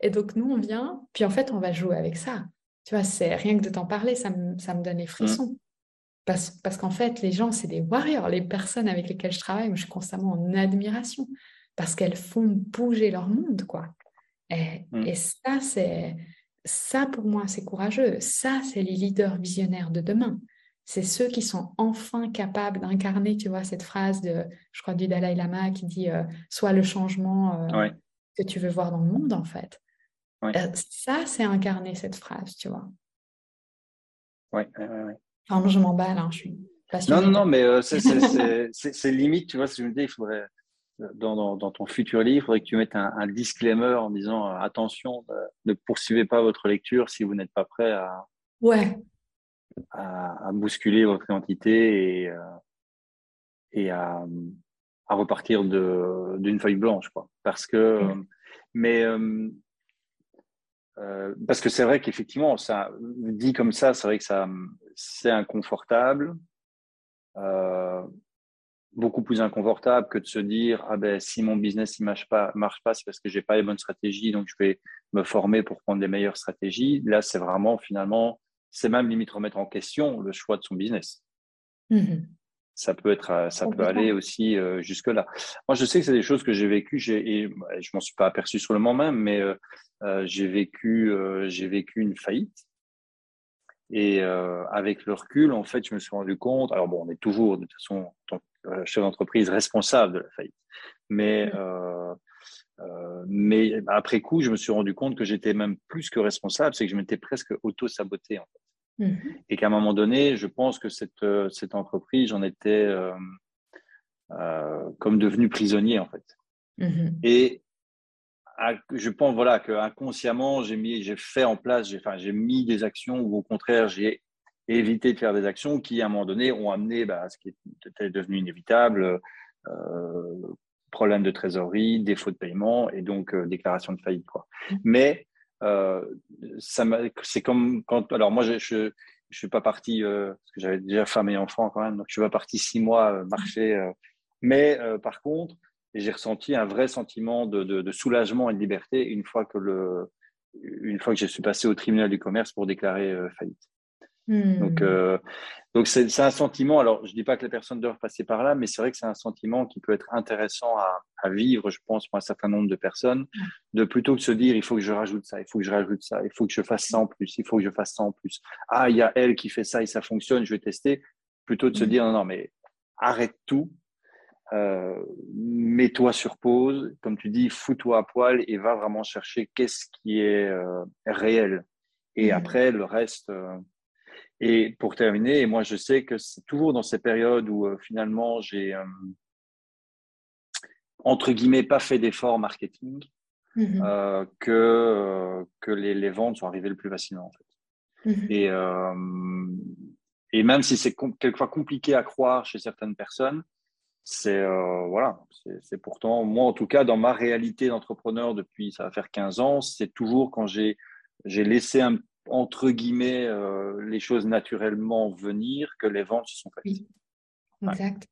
S1: Et donc, nous, on vient, puis en fait, on va jouer avec ça. Tu vois, c'est rien que de t'en parler, ça me, ça me donne les frissons. Mm. Parce, parce qu'en fait, les gens, c'est des warriors. Les personnes avec lesquelles je travaille, je suis constamment en admiration parce qu'elles font bouger leur monde, quoi. Mm. Et, ça, c'est ça pour moi, c'est courageux. Ça, c'est les leaders visionnaires de demain. C'est ceux qui sont enfin capables d'incarner, tu vois, cette phrase de, je crois, du Dalai Lama qui dit euh, Sois le changement euh, que tu veux voir dans le monde, en fait. Euh, ça, c'est incarner cette phrase, tu vois.
S2: Oui, oui, oui.
S1: Enfin, moi, je m'emballe, hein, je suis
S2: passionnée. Non, non, non, mais c'est limite, tu vois, si je me dis, il faudrait dans, ton futur livre, il faudrait que tu mettes un, disclaimer en disant euh, attention, ne poursuivez pas votre lecture si vous n'êtes pas prêt à,
S1: ouais.
S2: à, bousculer votre identité et, euh, et à, à, repartir d'une feuille blanche. Quoi. Parce que, euh, mais, parce que c'est vrai qu'effectivement, dit comme ça, c'est vrai que ça, c'est inconfortable. Euh, beaucoup plus inconfortable que de se dire ah ben si mon business ne marche pas marche pas c'est parce que j'ai pas les bonnes stratégies donc je vais me former pour prendre les meilleures stratégies là c'est vraiment finalement c'est même limite remettre en question le choix de son business mmh ça peut être ça peut aller aussi euh, jusque là moi je sais que c'est des choses que j'ai vécues j'ai et je m'en suis pas aperçu sur le moment même mais euh, euh, j'ai vécu j'ai vécu une faillite et avec le recul, en fait, je me suis rendu compte. Alors bon, on est toujours de toute façon euh, chef d'entreprise responsable de la faillite. Mais, euh, euh, mais après coup, je me suis rendu compte que j'étais même plus que responsable, c'est que je m'étais presque auto-saboté en fait. Mm-hmm. Et qu'à un moment donné, je pense que cette, cette entreprise, j'en étais, comme devenu prisonnier en fait. Mm-hmm. Et je pense voilà que inconsciemment j'ai mis, j'ai fait en place, j'ai, enfin, j'ai mis des actions ou au contraire j'ai évité de faire des actions qui à un moment donné ont amené bah, à ce qui était devenu inévitable, euh, problème de trésorerie, défaut de paiement et donc euh, déclaration de faillite quoi. Mmh. Mais euh, c'est comme quand alors moi je, je je suis pas parti euh, parce que j'avais déjà femme et enfant quand même donc je suis pas parti six mois euh, marcher mais par contre j'ai ressenti un vrai sentiment de, de, de, soulagement et de liberté une fois que le, une fois que je suis passé au tribunal du commerce pour déclarer faillite. Hmm. Donc, euh, donc c'est, un sentiment. Alors, je dis pas que les personnes doivent passer par là, mais c'est vrai que c'est un sentiment qui peut être intéressant à, à, vivre, je pense, pour un certain nombre de personnes, de plutôt que de se dire il faut que je rajoute ça, il faut que je rajoute ça, il faut que je fasse ça en plus, il faut que je fasse ça en plus. Ah, il y a elle qui fait ça et ça fonctionne, je vais tester. Plutôt de se hmm. dire non, non, mais arrête tout, euh, mets-toi sur pause, comme tu dis, fous-toi à poil et va vraiment chercher qu'est-ce qui est euh, réel. Et mmh. après, le reste. Euh, et pour terminer, moi, je sais que c'est toujours dans ces périodes où finalement j'ai, entre guillemets, pas fait d'efforts marketing, mmh que, que les, les, ventes sont arrivées le plus facilement. En fait. Mmh et, et même si c'est quelquefois compliqué à croire chez certaines personnes, c'est euh, voilà, c'est pourtant moi en tout cas dans ma réalité d'entrepreneur depuis ça va faire 15 ans, c'est toujours quand j'ai j'ai laissé un, entre guillemets euh, les choses naturellement venir que les ventes se sont faites. Oui. Exact.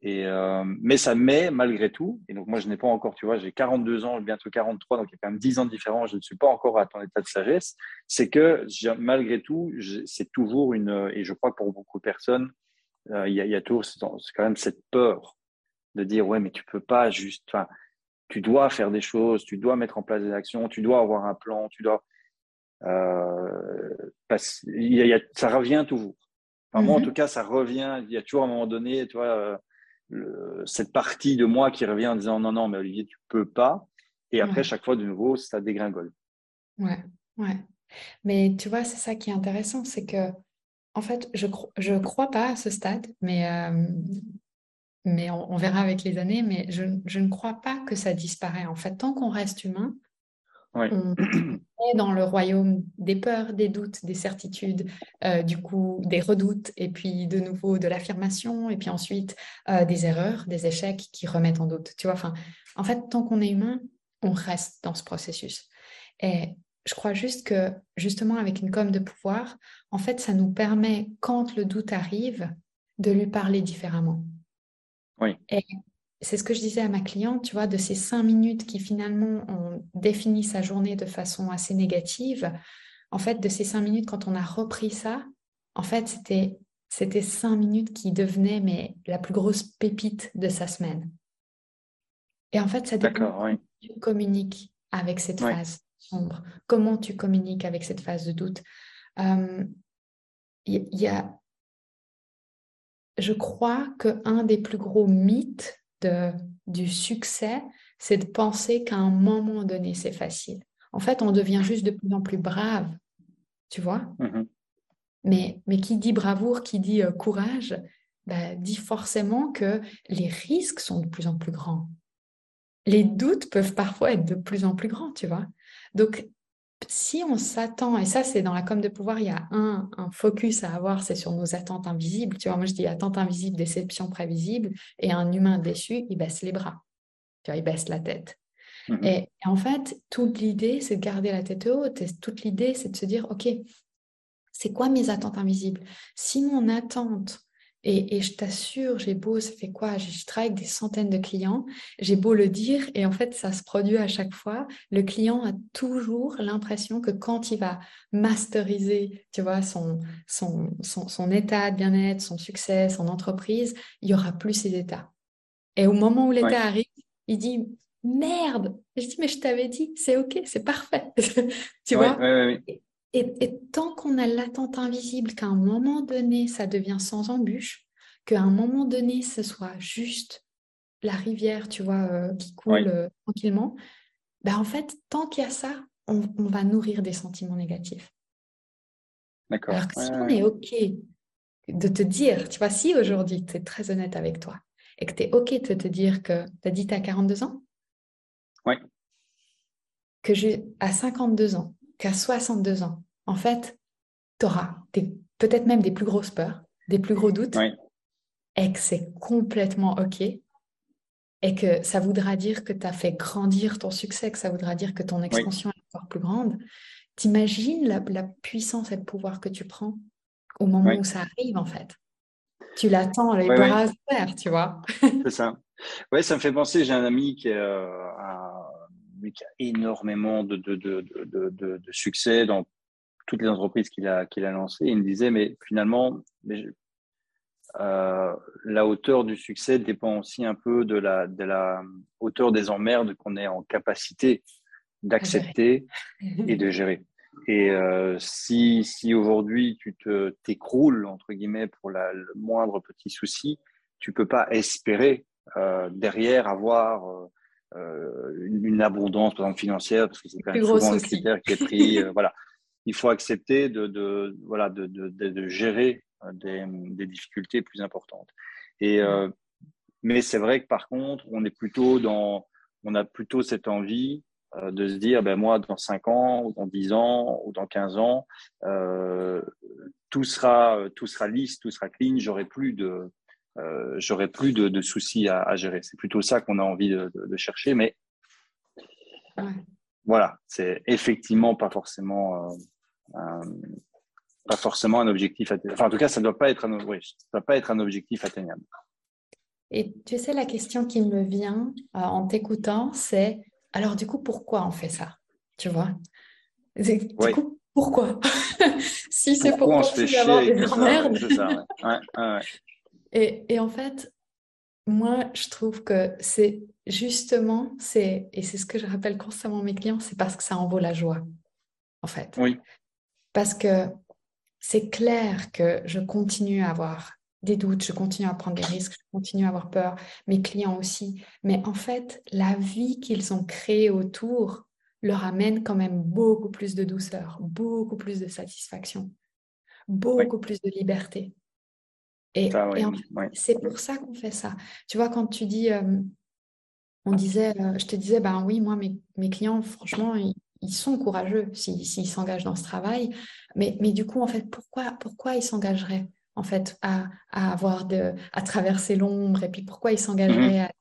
S2: Et euh, mais ça met malgré tout, et donc moi je n'ai pas encore, tu vois, j'ai 42 ans, bientôt 43, donc il y a quand même 10 ans de différence, je ne suis pas encore à ton état de sagesse, c'est que malgré tout, c'est toujours une, et je crois que pour beaucoup de personnes, euh, il y, a, y a toujours c'est quand même cette peur de dire ouais mais tu peux pas juste tu dois faire des choses tu dois mettre en place des actions tu dois avoir un plan tu dois euh, parce, y a, y a, ça revient toujours. Enfin, moi en mhm. tout cas ça revient. Il y a toujours un moment donné tu vois euh, le, cette partie de moi qui revient en disant non non mais Olivier tu peux pas. Et après chaque fois de nouveau ça dégringole.
S1: Ouais ouais. Mais tu vois c'est ça qui est intéressant c'est que en fait, je ne crois pas à ce stade, mais, euh, mais on, verra avec les années, mais je, ne crois pas que ça disparaît. En fait, tant qu'on reste humain, on est dans le royaume des peurs, des doutes, des certitudes, euh, du coup des redoutes, et puis de nouveau de l'affirmation, et puis ensuite euh, des erreurs, des échecs qui remettent en doute. Tu vois, enfin, en fait, tant qu'on est humain, on reste dans ce processus. Et je crois juste que, justement, avec une com de pouvoir, en fait, ça nous permet, quand le doute arrive, de lui parler différemment. Oui. Et c'est ce que je disais à ma cliente, tu vois, de ces cinq minutes qui finalement ont défini sa journée de façon assez négative. En fait, de ces cinq minutes, quand on a repris ça, en fait, c'était c'était cinq minutes qui devenaient mais la plus grosse pépite de sa semaine. Et en fait, ça dépend oui. tu communiques avec cette phase sombre Comment tu communiques avec cette phase de doute Il y, a, je crois qu'un des plus gros mythes de, du succès, c'est de penser qu'à un moment donné, c'est facile. En fait, on devient juste de plus en plus brave, tu vois mmh mais, mais qui dit bravoure, qui dit courage, bah, dit forcément que les risques sont de plus en plus grands. Les doutes peuvent parfois être de plus en plus grands, tu vois. Donc, si on s'attend, et ça c'est dans la com de pouvoir, il y a un, focus à avoir, c'est sur nos attentes invisibles. Tu vois, moi je dis attente invisible, déception prévisible, et un humain déçu, il baisse les bras, tu vois, il baisse la tête. Mmh et, en fait, toute l'idée, c'est de garder la tête haute, et toute l'idée, c'est de se dire, OK, c'est quoi mes attentes invisibles? Si mon attente et, je t'assure, j'ai beau, ça fait quoi? Je, travaille avec des centaines de clients, j'ai beau le dire, et en fait, ça se produit à chaque fois. Le client a toujours l'impression que quand il va masteriser, tu vois, son, son, son, état de bien-être, son succès, son entreprise, il y aura plus ces états. Et au moment où l'état arrive, il dit merde. je dis mais je t'avais dit, c'est ok, c'est parfait. tu vois? Et, tant qu'on a l'attente invisible qu'à un moment donné, ça devient sans embûche, qu'à un moment donné, ce soit juste la rivière, tu vois, euh, qui coule euh, tranquillement, ben en fait, tant qu'il y a ça, on, va nourrir des sentiments négatifs. D'accord. Alors que si on est OK de te dire, tu vois, si aujourd'hui, tu es très honnête avec toi, et que tu es OK de te dire que tu as dit tu as 42 ans
S2: Oui.
S1: Que j'ai à 52 ans, qu'à 62 ans, en fait, tu auras peut-être même des plus grosses peurs, des plus gros doutes, et que c'est complètement OK, et que ça voudra dire que tu as fait grandir ton succès, que ça voudra dire que ton expansion est encore plus grande. T'imagines la, la puissance et le pouvoir que tu prends au moment où ça arrive, en fait? Tu l'attends, les bras ouverts, tu vois?
S2: C'est ça. Ouais, ça me fait penser, j'ai un ami qui, euh, qui a énormément de, de, de, de, succès dans toutes les entreprises qu'il a, qu'il a lancées. Il me disait, mais finalement, euh, la hauteur du succès dépend aussi un peu de la, de la hauteur des emmerdes qu'on est en capacité d'accepter et de gérer. Et euh, si, si aujourd'hui tu te t'écroules entre guillemets pour la, le moindre petit souci, tu peux pas espérer euh, derrière avoir une, une, abondance par exemple financière parce que c'est quand même souvent le critère qui est pris. Euh, voilà, il faut accepter de, de voilà de, de, de, gérer euh, des, des, difficultés plus importantes. Et mais c'est vrai que par contre, on est plutôt dans on a plutôt cette envie euh, de se dire, ben moi, dans 5 ans, ou dans 10 ans, ou dans 15 ans, euh, tout sera, tout sera lisse, tout sera clean, j'aurai plus de, euh, j'aurai plus de, de, soucis à, à gérer. C'est plutôt ça qu'on a envie de, de, de chercher, mais voilà, c'est effectivement pas forcément, euh, un, pas forcément un objectif. Enfin, en tout cas, ça ne doit pas être un, oui, ça doit pas être un objectif atteignable.
S1: Et tu sais, la question qui me vient euh, en t'écoutant, c'est alors, du coup, pourquoi on fait ça? Tu vois? Du coup, pourquoi? Si c'est pour continuer d'avoir des emmerdes. Et, et en fait, moi, je trouve que c'est justement, c'est et c'est ce que je rappelle constamment à mes clients, c'est parce que ça en vaut la joie, en fait.
S2: Oui.
S1: Parce que c'est clair que je continue à avoir des doutes, je continue à prendre des risques, je continue à avoir peur, mes clients aussi. Mais en fait, la vie qu'ils ont créée autour leur amène quand même beaucoup plus de douceur, beaucoup plus de satisfaction, beaucoup plus de liberté. Et, c'est pour ça qu'on fait ça. Tu vois, quand tu dis, euh, on disait, euh, je te disais, ben oui, moi, mes, mes clients, franchement, ils, ils sont courageux s'ils s'engagent dans ce travail. Mais, mais du coup, en fait, pourquoi, pourquoi ils s'engageraient en fait, à, avoir de, à traverser l'ombre? Et puis pourquoi ils s'engageraient à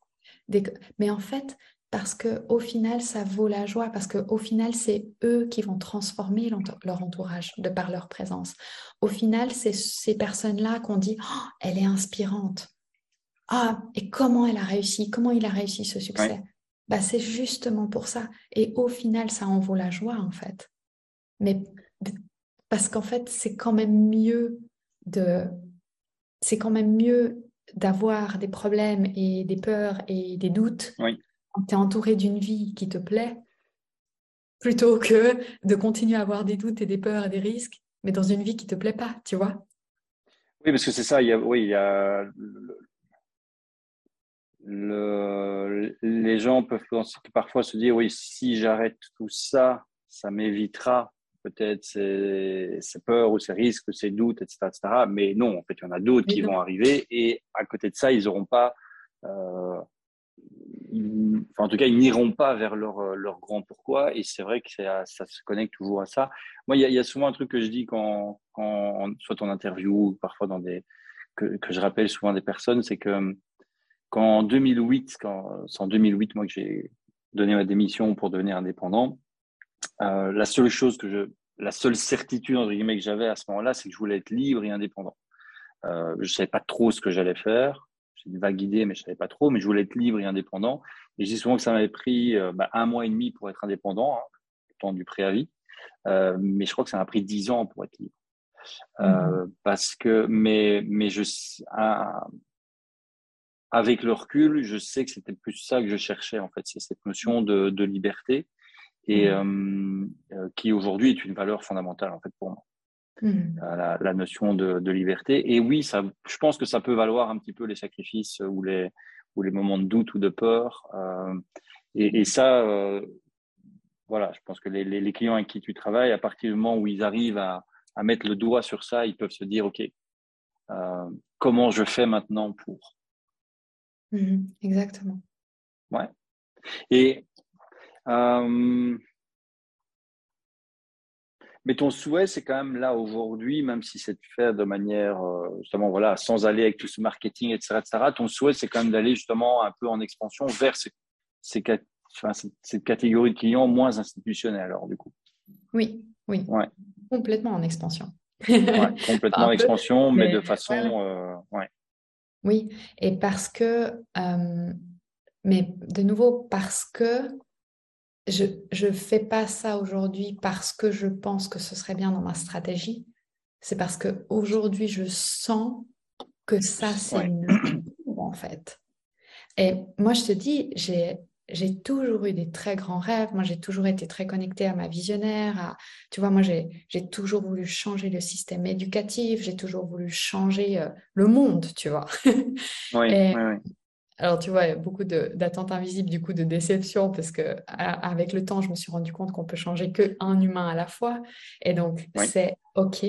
S1: Mais en fait, parce que au final, ça vaut la joie, parce que au final, c'est eux qui vont transformer leur entourage de par leur présence. Au final, c'est ces personnes-là qu'on dit, oh, elle est inspirante. Ah, et comment elle a réussi Comment il a réussi ce succès? Bah, C'est justement pour ça. Et au final, ça en vaut la joie, en fait. Mais parce qu'en fait, c'est quand même mieux de c'est quand même mieux d'avoir des problèmes et des peurs et des doutes quand tu es entouré d'une vie qui te plaît plutôt que de continuer à avoir des doutes et des peurs et des risques mais dans une vie qui te plaît pas tu vois?
S2: Oui parce que c'est ça il y a oui il y a le, les gens peuvent parfois se dire oui si j'arrête tout ça ça m'évitera peut-être ces, peurs ou ces risques, ces doutes, etc., etc. Mais non, en fait, il y en a d'autres qui vont arriver et à côté de ça, ils n'auront pas, euh, en tout cas, ils n'iront pas vers leur, leur grand pourquoi. Et c'est vrai que ça, se connecte toujours à ça. Moi, il y, a, souvent un truc que je dis quand, soit en interview parfois dans des, que, je rappelle souvent des personnes, c'est que quand en 2008, quand, c'est en 2008, moi, que j'ai donné ma démission pour devenir indépendant, euh, la seule chose que je, la seule certitude entre guillemets que j'avais à ce moment-là, c'est que je voulais être libre et indépendant. Euh, je savais pas trop ce que j'allais faire. J'ai une vague idée, mais je savais pas trop. Mais je voulais être libre et indépendant. Et je dis souvent que ça m'avait pris euh, bah, un mois et demi pour être indépendant, hein, le temps du préavis. Euh, mais je crois que ça m'a pris dix ans pour être libre. Euh, mmh. Parce que, mais, mais je, avec le recul, je sais que c'était plus ça que je cherchais en fait, c'est cette notion de, de liberté et mmh. euh, euh, qui aujourd'hui est une valeur fondamentale en fait pour moi. Mmh. Euh, la, la, notion de, de, liberté. Et oui, ça, je pense que ça peut valoir un petit peu les sacrifices ou les, ou les moments de doute ou de peur. Euh, et, et, ça, euh, voilà, je pense que les, clients avec qui tu travailles, à partir du moment où ils arrivent à, à mettre le doigt sur ça, ils peuvent se dire, OK, comment je fais maintenant pour?
S1: Mhm, exactement.
S2: Ouais. Et euh, mais ton souhait, c'est quand même là aujourd'hui, même si c'est de faire de manière, euh, justement, voilà, sans aller avec tout ce marketing, etc., etc. Ton souhait, c'est quand même d'aller justement un peu en expansion vers ces, ces, cette catégorie de clients moins institutionnels, alors du coup.
S1: Oui, oui. Ouais. Complètement en expansion.
S2: complètement en expansion, mais, de façon. Euh, ouais.
S1: Oui, et parce que, euh, mais de nouveau, parce que je ne fais pas ça aujourd'hui parce que je pense que ce serait bien dans ma stratégie. C'est parce qu'aujourd'hui, je sens que ça, c'est une en fait. Et moi, je te dis, j'ai j'ai toujours eu des très grands rêves. Moi, j'ai toujours été très connectée à ma visionnaire. À, tu vois, moi, j'ai toujours voulu changer le système éducatif. J'ai toujours voulu changer euh, le monde, tu vois.
S2: Oui, oui, oui.
S1: Alors, tu vois, il y a beaucoup d'attentes invisibles, du coup, de déception, parce que avec le temps, je me suis rendu compte qu'on peut changer qu'un humain à la fois. Et donc, c'est OK.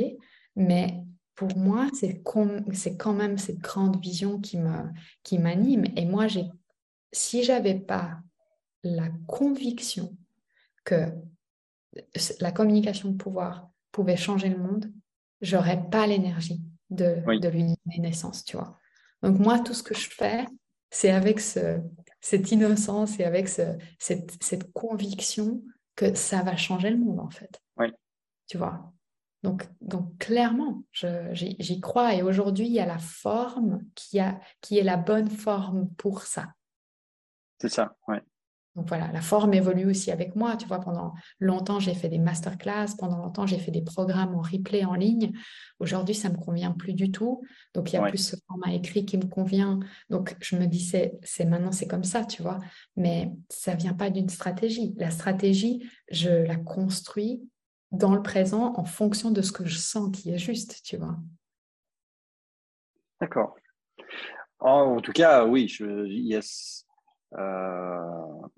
S1: Mais pour moi, c'est quand même cette grande vision qui m'anime. Qui et moi, si j'avais pas la conviction que la communication de pouvoir pouvait changer le monde, j'aurais pas l'énergie de, de lui donner naissance, tu vois. Donc moi, tout ce que je fais, c'est avec ce, cette innocence et avec ce, cette, cette, conviction que ça va changer le monde, en fait.
S2: Oui.
S1: Tu vois? Donc, donc, clairement, j'y crois. Et aujourd'hui, il y a la forme qui, a, qui est la bonne forme pour ça.
S2: C'est ça, oui.
S1: Donc voilà, la forme évolue aussi avec moi. Tu vois, pendant longtemps, j'ai fait des masterclass, pendant longtemps, j'ai fait des programmes en replay en ligne. Aujourd'hui, ça ne me convient plus du tout. Donc, il y a plus ce format écrit qui me convient. Donc, je me dis, c'est maintenant, c'est comme ça, tu vois. Mais ça ne vient pas d'une stratégie. La stratégie, je la construis dans le présent en fonction de ce que je sens qui est juste, tu vois.
S2: D'accord. en tout cas, oui, je, yes. Euh,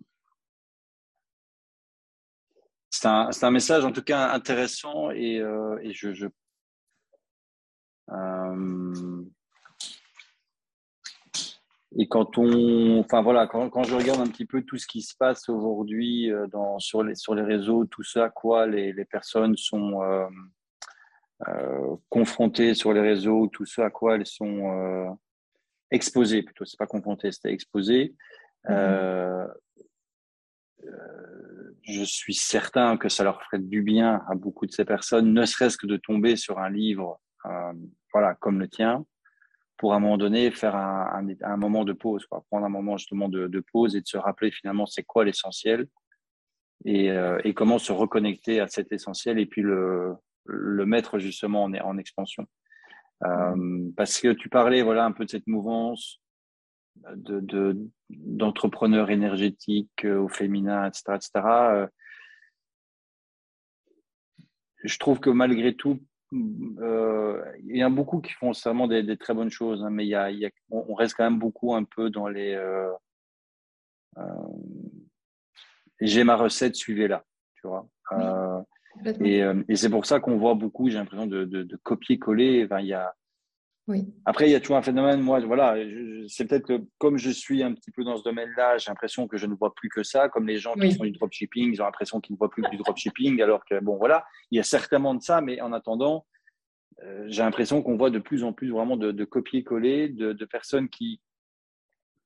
S2: c'est un, un, message en tout cas intéressant et, euh, et je, je euh, et quand on, enfin voilà, quand, quand, je regarde un petit peu tout ce qui se passe aujourd'hui euh, dans sur les sur les réseaux, tout ce à quoi les, les personnes sont euh, confrontées sur les réseaux, tout ce à quoi elles sont exposées plutôt, c'est pas confrontées, c'était exposées. Mm-hmm je suis certain que ça leur ferait du bien à beaucoup de ces personnes, ne serait-ce que de tomber sur un livre, euh, voilà, comme le tien, pour à un moment donné faire un, un, moment de pause, quoi. prendre un moment justement de, de, pause et de se rappeler finalement c'est quoi l'essentiel et, euh, et, comment se reconnecter à cet essentiel et puis le, le mettre justement en, en expansion. Euh, parce que tu parlais voilà un peu de cette mouvance de, d'entrepreneurs énergétiques euh, au féminin, etc., etc. Euh, je trouve que malgré tout, euh, il y a beaucoup qui font vraiment des, très bonnes choses, hein, mais il y, a, il y a, on reste quand même beaucoup un peu dans les. Euh, J'ai ma recette, suivez-la, tu vois. et, et c'est pour ça qu'on voit beaucoup, j'ai l'impression de, de, de copier-coller. Enfin, il y a, après, il y a toujours un phénomène. Moi, voilà, c'est peut-être que comme je suis un petit peu dans ce domaine-là, j'ai l'impression que je ne vois plus que ça. Comme les gens qui font du dropshipping, ils ont l'impression qu'ils ne voient plus que du dropshipping, alors que bon, voilà, il y a certainement de ça, mais en attendant, euh, j'ai l'impression qu'on voit de plus en plus vraiment de, copier-coller de, personnes qui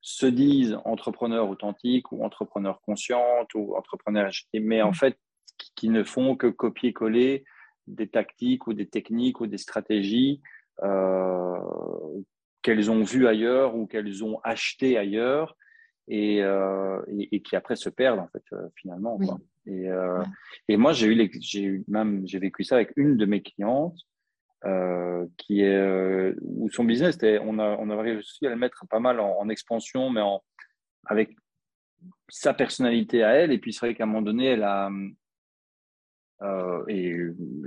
S2: se disent entrepreneurs authentiques ou entrepreneurs conscientes ou entrepreneurs, mais en fait, qui ne font que copier-coller des tactiques ou des techniques ou des stratégies qu'elles ont vu ailleurs ou qu'elles ont acheté ailleurs et, euh, et, qui après se perdent en fait euh, finalement. Et, et, moi j'ai eu, même j'ai vécu ça avec une de mes clientes qui est où son business était, on a on a réussi à le mettre pas mal en, expansion mais en avec sa personnalité à elle. Et puis c'est vrai qu'à un moment donné elle a et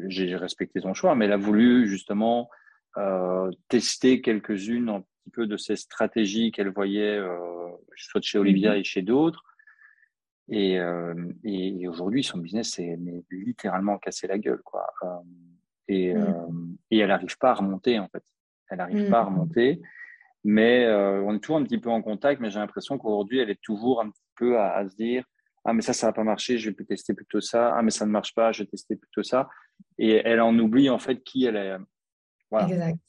S2: j'ai respecté son choix mais elle a voulu justement euh, tester quelques-unes un petit peu de ces stratégies qu'elle voyait, euh, soit chez Olivia mhm. et chez d'autres. Et, euh, et, aujourd'hui, son business s'est littéralement cassé la gueule. Quoi. et, mhm. et elle n'arrive pas à remonter, en fait. Elle n'arrive pas à mhm. remonter. Mais euh, on est toujours un petit peu en contact, mais j'ai l'impression qu'aujourd'hui, elle est toujours un petit peu à, se dire Ah, mais ça, ça n'a pas marché, je vais tester plutôt ça. Ah, mais ça ne marche pas, je vais tester plutôt ça. Et elle en oublie en fait qui elle est. Voilà. Exact.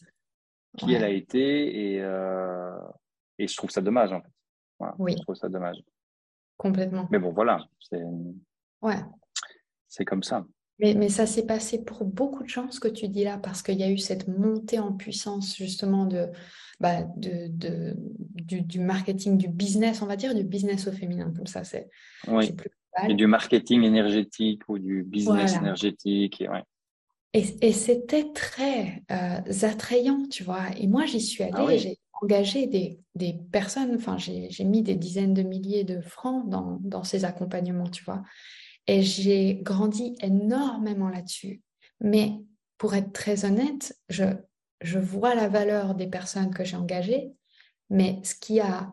S2: Qui elle a été. Et, euh, et je trouve ça dommage, en fait. oui. Je trouve ça dommage.
S1: Complètement.
S2: Mais bon, voilà. C'est ouais. c'est comme ça.
S1: Mais, mais ça s'est passé pour beaucoup de gens, ce que tu dis là, parce qu'il y a eu cette montée en puissance, justement, de, bah, de, de du, du, marketing, du business, on va dire, du business au féminin. Comme ça, c'est
S2: oui. Et du marketing énergétique ou du business énergétique. Et, ouais.
S1: Et, et c'était très euh, attrayant, tu vois. Et moi, j'y suis allée, ah j'ai engagé des, des personnes, enfin, j'ai mis des dizaines de milliers de francs dans, dans ces accompagnements, tu vois. Et j'ai grandi énormément là-dessus. Mais pour être très honnête, je, je vois la valeur des personnes que j'ai engagées, mais ce qui a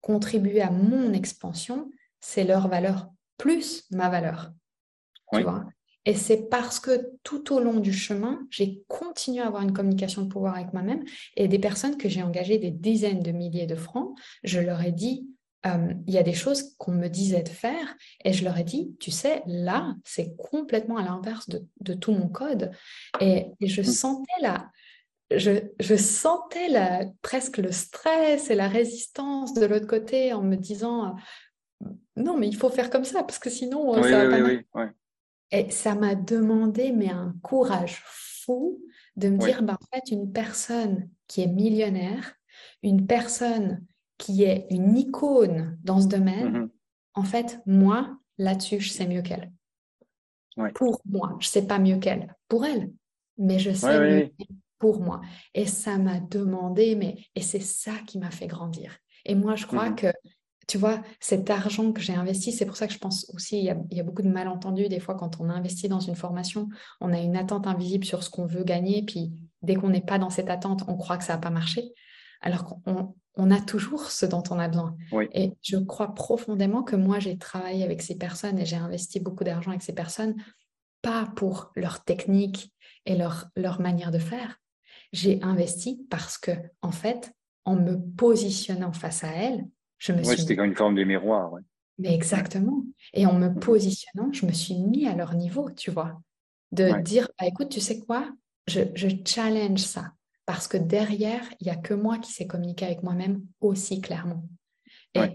S1: contribué à mon expansion, c'est leur valeur plus ma valeur. Tu vois et c'est parce que tout au long du chemin, j'ai continué à avoir une communication de pouvoir avec moi-même et des personnes que j'ai engagées des dizaines de milliers de francs, je leur ai dit, euh, il y a des choses qu'on me disait de faire et je leur ai dit, tu sais, là, c'est complètement à l'inverse de, tout mon code. Et, je mm. sentais là, je, sentais la, presque le stress et la résistance de l'autre côté en me disant, non, mais il faut faire comme ça parce que sinon, ça va pas Et ça m'a demandé, mais un courage fou de me dire, bah, en fait, une personne qui est millionnaire, une personne qui est une icône dans ce domaine, mm-hmm. en fait, moi, là-dessus, je sais mieux qu'elle. Pour moi, je sais pas mieux qu'elle. Pour elle, mais je sais mieux pour moi. Et ça m'a demandé, mais et c'est ça qui m'a fait grandir. Et moi, je crois mm-hmm. que, tu vois, cet argent que j'ai investi, c'est pour ça que je pense aussi, il y, a, il y, a, beaucoup de malentendus des fois quand on investit dans une formation, on a une attente invisible sur ce qu'on veut gagner, puis dès qu'on n'est pas dans cette attente, on croit que ça n'a pas marché. Alors qu'on on a toujours ce dont on a besoin. Et je crois profondément que moi, j'ai travaillé avec ces personnes et j'ai investi beaucoup d'argent avec ces personnes, pas pour leur technique et leur, leur manière de faire. J'ai investi parce que, en fait, en me positionnant face à elles, je me
S2: suis. C'était comme une forme de miroir.
S1: Mais exactement. Et en me mm-hmm. positionnant, je me suis mis à leur niveau, tu vois. De dire, bah, écoute, tu sais quoi, je, je challenge ça parce que derrière, il n'y a que moi qui sais communiquer avec moi-même aussi clairement.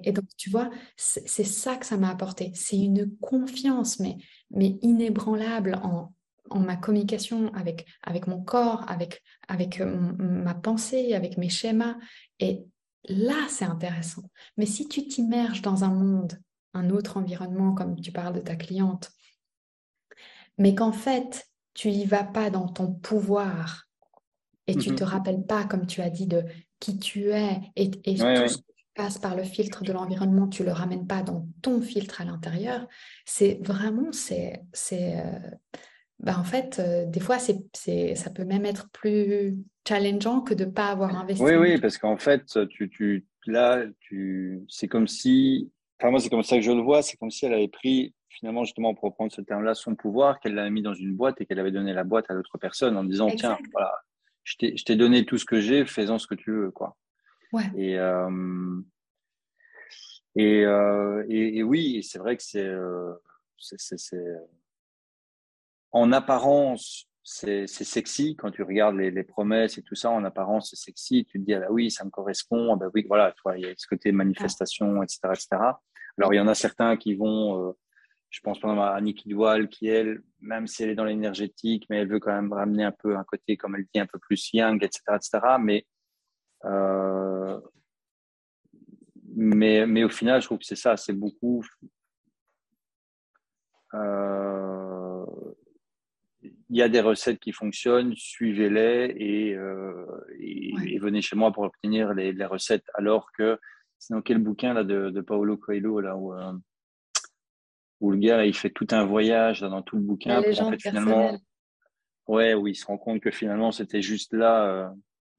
S1: Et, donc, tu vois, c'est ça que ça m'a apporté. C'est une confiance, mais, mais inébranlable en, en ma communication avec, avec mon corps, avec, avec euh, ma pensée, avec mes schémas. Et là, c'est intéressant. Mais si tu t'immerges dans un monde, un autre environnement, comme tu parles de ta cliente, mais qu'en fait, tu y vas pas dans ton pouvoir, et tu ne te mhm. rappelles pas, comme tu as dit, de qui tu es et, tout ce qui passe par le filtre de l'environnement, tu le ramènes pas dans ton filtre à l'intérieur, c'est vraiment, c'est, c'est, euh, bah, en fait, euh, des fois, c'est, c'est, ça peut même être plus challengeant que de ne pas avoir investi.
S2: Oui, oui, parce qu'en fait, tu, tu, là, tu, c'est comme si, enfin, moi, c'est comme ça que je le vois, c'est comme si elle avait pris finalement, justement, pour reprendre ce terme-là, son pouvoir, qu'elle l'avait mis dans une boîte et qu'elle avait donné la boîte à l'autre personne en disant, tiens, voilà, je t'ai donné tout ce que j'ai, fais-en ce que tu veux, quoi. Ouais. Et, euh, euh, et, et, oui, c'est vrai que c'est, euh, en apparence, c'est sexy quand tu regardes les, les, promesses et tout ça. En apparence, c'est sexy. Tu te dis, ah bah oui, ça me correspond. Ah bah oui, voilà, il y a ce côté manifestation, etc., etc. Alors, il y en a certains qui vont je pense par exemple à Annie Kidwal, qui elle, même si elle est dans l'énergétique, mais elle veut quand même ramener un peu un côté, comme elle dit, un peu plus yang, etc., etc. Mais, euh, mais, mais au final, je trouve que c'est ça, c'est beaucoup. Euh, il y a des recettes qui fonctionnent, suivez-les et, euh, et, venez chez moi pour obtenir les, les recettes. Alors que c'est dans quel bouquin là de, de Paolo Coelho là où où le gars, il fait tout un voyage dans tout le bouquin.
S1: pour, en fait, finalement,
S2: ouais, où il se rend compte que finalement, c'était juste là euh,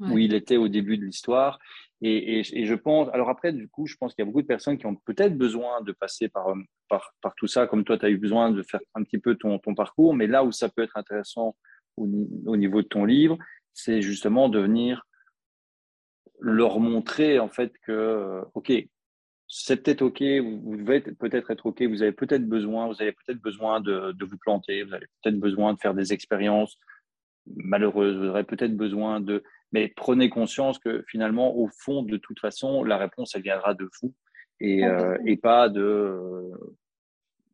S2: où il était au début de l'histoire. Et, je pense, alors après, du coup, je pense qu'il y a beaucoup de personnes qui ont peut-être besoin de passer par, euh, par, par, tout ça, comme toi, tu as eu besoin de faire un petit peu ton, ton parcours. Mais là où ça peut être intéressant au, au niveau de ton livre, c'est justement de venir leur montrer en fait que, ok, c'est peut-être ok, vous, devez peut-être être ok, vous avez peut-être besoin, vous avez peut-être besoin de, de, vous planter, vous avez peut-être besoin de faire des expériences malheureuses, vous aurez peut-être besoin de, mais prenez conscience que finalement, au fond, de toute façon, la réponse, elle viendra de vous et, euh, et pas de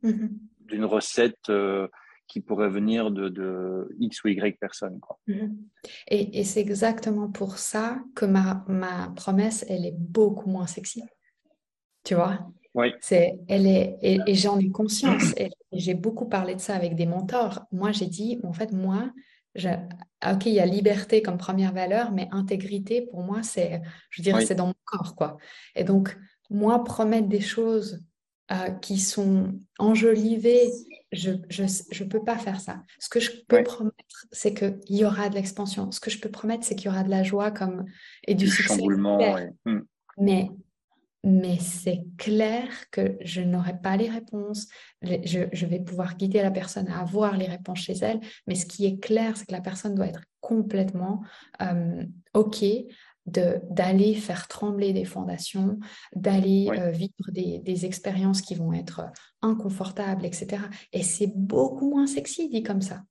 S2: mm-hmm. d'une recette euh, qui pourrait venir de, de, X ou Y personne. Quoi.
S1: Mm-hmm. Et, et c'est exactement pour ça que ma, ma promesse, elle est beaucoup moins sexy. Tu vois?
S2: Oui.
S1: C'est, elle est, et, et j'en ai conscience. et j'ai beaucoup parlé de ça avec des mentors. Moi, j'ai dit, en fait, moi, ok, il y a liberté comme première valeur, mais intégrité, pour moi, c'est, je dirais, c'est dans mon corps, quoi. Et donc, moi, promettre des choses euh, qui sont enjolivées, je ne je, je peux pas faire ça. Ce que je peux promettre, c'est qu'il y aura de l'expansion. Ce que je peux promettre, c'est qu'il y aura de la joie comme, et du, succès.
S2: Chamboulement,
S1: hmm. Mais mais c'est clair que je n'aurai pas les réponses. Je, vais pouvoir guider la personne à avoir les réponses chez elle, mais ce qui est clair, c'est que la personne doit être complètement euh, OK d'aller faire trembler des fondations, d'aller euh, vivre des, des, expériences qui vont être inconfortables, etc. Et c'est beaucoup moins sexy dit comme ça.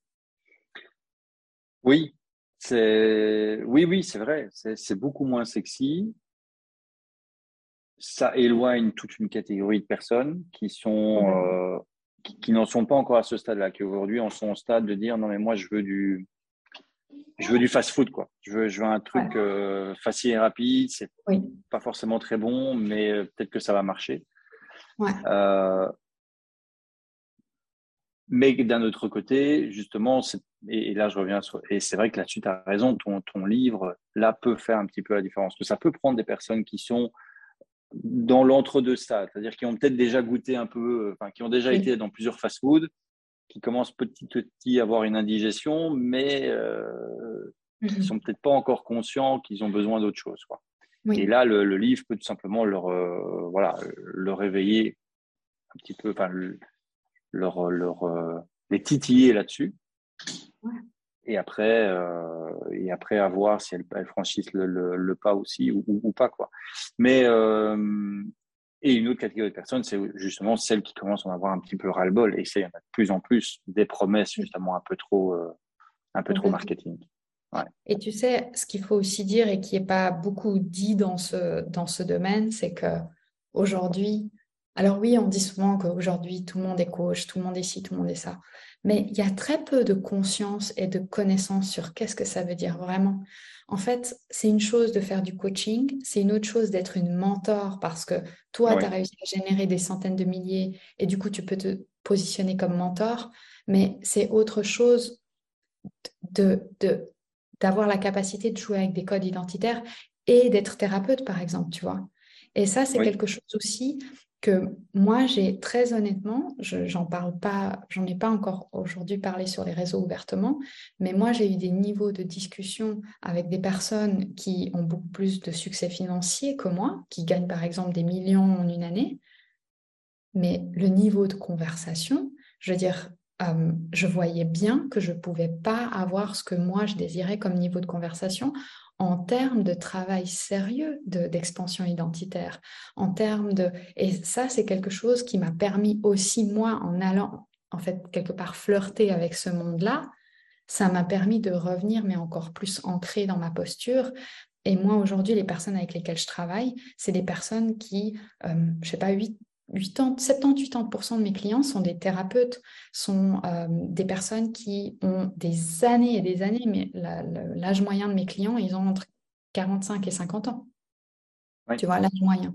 S2: Oui, c'est oui, oui, c'est vrai. C'est beaucoup moins sexy ça éloigne toute une catégorie de personnes qui sont euh, qui, n'en sont pas encore à ce stade-là, qui aujourd'hui en sont au stade de dire non mais moi je veux du je veux du fast-food quoi. Je veux je veux un truc euh, facile et rapide. C'est pas forcément très bon, mais euh, peut-être que ça va marcher. mais d'un autre côté, justement, et, là je reviens sur, et c'est vrai que là-dessus tu as raison, ton, ton livre là peut faire un petit peu la différence. Que ça peut prendre des personnes qui sont dans l'entre-deux stades, c'est-à-dire qui ont peut-être déjà goûté un peu, enfin, qui ont déjà été dans plusieurs fast-foods, qui commencent petit à petit à avoir une indigestion, mais euh, qui mhm. sont peut-être pas encore conscients qu'ils ont besoin d'autre chose. Quoi. Et là, le, livre peut tout simplement leur, euh, voilà, leur réveiller un petit peu, enfin, leur, leur, euh, les titiller là-dessus. Ouais et après euh, et après à voir si elles, franchissent le, le, pas aussi ou, ou, pas quoi. Mais euh, et une autre catégorie de personnes c'est justement celles qui commencent à en avoir un petit peu ras le bol et c'est de plus en plus des promesses justement un peu trop euh, un peu trop marketing. ouais.
S1: et tu sais ce qu'il faut aussi dire et qui est pas beaucoup dit dans ce dans ce domaine c'est que aujourd'hui alors oui, on dit souvent qu'aujourd'hui, tout le monde est coach, tout le monde est ci, tout le monde est ça. Mais il y a très peu de conscience et de connaissance sur qu'est-ce que ça veut dire vraiment. En fait, c'est une chose de faire du coaching, c'est une autre chose d'être une mentor parce que toi, tu as réussi à générer des centaines de milliers et du coup, tu peux te positionner comme mentor. Mais c'est autre chose de, d'avoir la capacité de jouer avec des codes identitaires et d'être thérapeute, par exemple, tu vois. Et ça, c'est quelque chose aussi que moi, j'ai très honnêtement, je j'en parle pas, j'en ai pas encore aujourd'hui parlé sur les réseaux ouvertement, mais moi, j'ai eu des niveaux de discussion avec des personnes qui ont beaucoup plus de succès financier que moi, qui gagnent par exemple des millions en une année. Mais le niveau de conversation, je veux dire, euh, je voyais bien que je ne pouvais pas avoir ce que moi je désirais comme niveau de conversation en termes de travail sérieux d'expansion identitaire, en termes de... Et ça, c'est quelque chose qui m'a permis aussi, moi, en allant, en fait, quelque part flirter avec ce monde-là, ça m'a permis de revenir, mais encore plus ancré dans ma posture. Et moi, aujourd'hui, les personnes avec lesquelles je travaille, c'est des personnes qui, euh, je sais pas, 8, 70-80% de mes clients sont des thérapeutes, sont euh, des personnes qui ont des années et des années, mais l'âge moyen de mes clients, ils ont entre 45 et 50 ans. Tu vois, l'âge moyen.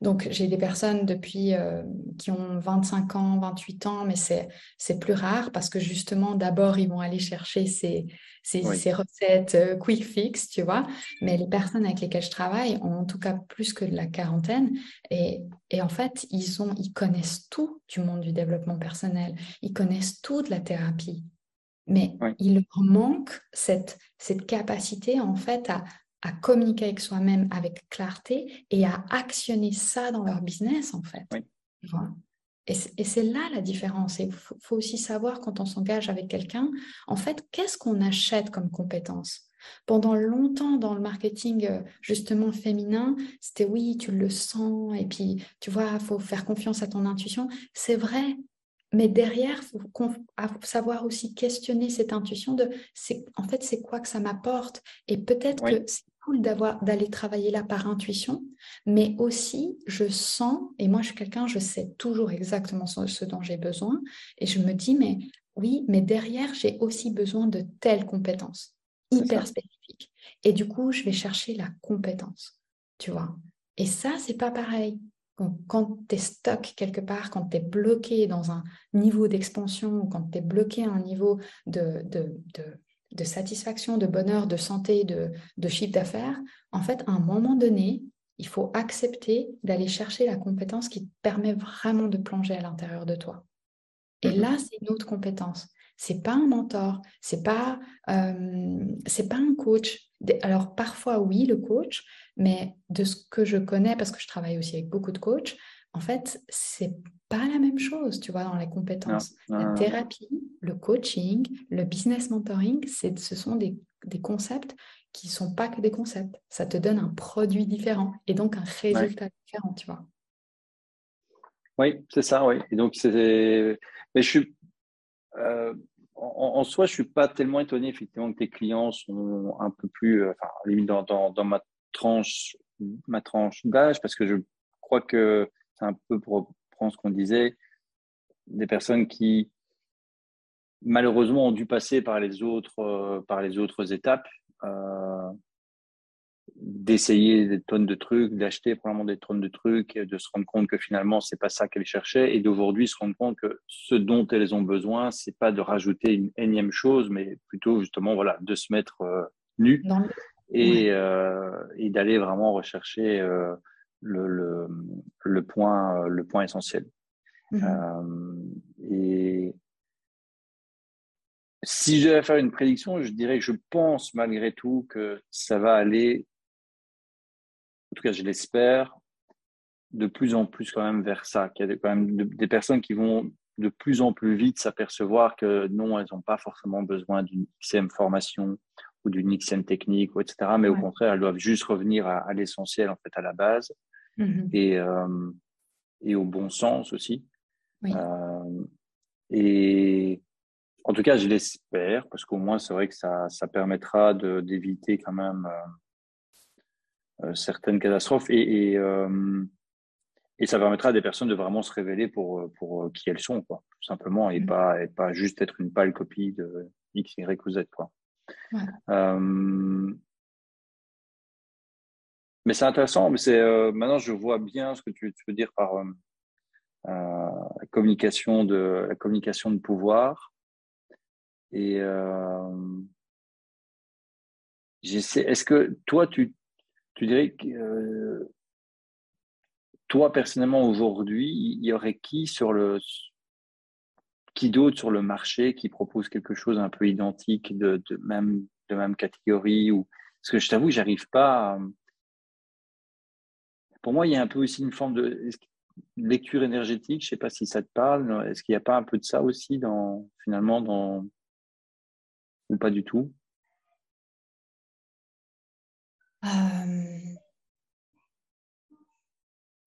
S1: Donc, j'ai des personnes depuis euh, qui ont 25 ans, 28 ans, mais c'est plus rare parce que justement, d'abord, ils vont aller chercher ces, ces, recettes euh, quick fix, tu vois. Mais les personnes avec lesquelles je travaille ont en tout cas plus que de la quarantaine. Et, et en fait, ils, ont, ils connaissent tout du monde du développement personnel. Ils connaissent tout de la thérapie. Mais il leur manque cette, cette capacité, en fait, à à communiquer avec soi-même avec clarté et à actionner ça dans leur business, en fait. Et c'est là la différence. Il faut, aussi savoir quand on s'engage avec quelqu'un, en fait, qu'est-ce qu'on achète comme compétence? Pendant longtemps dans le marketing euh, justement féminin, c'était oui, tu le sens et puis tu vois, il faut faire confiance à ton intuition. C'est vrai, mais derrière, il faut savoir aussi questionner cette intuition de en fait, c'est quoi que ça m'apporte? Et peut-être que c'est cool d'aller travailler là par intuition, mais aussi je sens, et moi je suis quelqu'un, je sais toujours exactement ce, dont j'ai besoin, et je me dis, mais oui, mais derrière, j'ai aussi besoin de telles compétences hyper spécifiques. Et du coup, je vais chercher la compétence, tu vois. Et ça, c'est pas pareil. Quand, tu es stock quelque part, quand tu es bloqué dans un niveau d'expansion ou quand tu es bloqué à un niveau de, de, de, satisfaction, de bonheur, de santé, de, de chiffre d'affaires, en fait, à un moment donné, il faut accepter d'aller chercher la compétence qui te permet vraiment de plonger à l'intérieur de toi. Et mmh là, c'est une autre compétence. C'est pas un mentor, c'est pas euh, c'est pas un coach. Alors parfois oui le coach, mais de ce que je connais parce que je travaille aussi avec beaucoup de coachs, en fait c'est pas la même chose, tu vois, dans les compétences. La thérapie, le coaching, le business mentoring, c'est ce sont des, des concepts qui sont pas que des concepts. Ça te donne un produit différent et donc un résultat différent, tu vois.
S2: Oui, c'est ça, oui. Et donc, c'est. Mais je suis. Euh, en, soi, je suis pas tellement étonné, effectivement, que tes clients sont un peu plus. Euh, enfin, limite dans, dans, dans, ma tranche, ma tranche d'âge, parce que je crois que c'est un peu pour ce qu'on disait, des personnes qui, malheureusement, ont dû passer par les autres, euh, par les autres étapes. Euh, d'essayer des tonnes de trucs, d'acheter probablement des tonnes de trucs, de se rendre compte que finalement c'est pas ça qu'elles cherchaient, et d'aujourd'hui se rendre compte que ce dont elles ont besoin, c'est pas de rajouter une énième chose, mais plutôt justement voilà de se mettre euh, nu et, euh, et d'aller vraiment rechercher le, le, le, point le point essentiel. Mmh et si je devais faire une prédiction, je dirais que je pense malgré tout que ça va aller en tout cas je l'espère, de plus en plus quand même vers ça, qu'il y a quand même des personnes qui vont de plus en plus vite s'apercevoir que non, elles n'ont pas forcément besoin d'une XM formation ou d'une XM technique, etc. Mais au contraire, elles doivent juste revenir à, l'essentiel, en fait, à la base mm-hmm. et, euh, et au bon sens aussi. Euh, et en tout cas, je l'espère, parce qu'au moins, c'est vrai que ça, ça permettra d'éviter quand même euh, certaines catastrophes et, et, et, ça permettra à des personnes de vraiment se révéler pour, pour qui elles sont, quoi, tout simplement, et, mmh. pas, et pas juste être une pâle copie de X, Y ou Z. Quoi. Euh, mais c'est intéressant, mais c'est maintenant je vois bien ce que tu, veux dire par la communication de la communication de pouvoir. Et. Est-ce que toi tu tu dirais que euh, toi, personnellement, aujourd'hui, il y aurait qui sur le qui d'autre sur le marché qui propose quelque chose un peu identique de, même de même catégorie ou parce que je t'avoue j'arrive pas pour moi il y a un peu aussi une forme de lecture énergétique je sais pas si ça te parle est-ce qu'il n'y a pas un peu de ça aussi dans finalement dans ou pas du tout?
S1: Euh,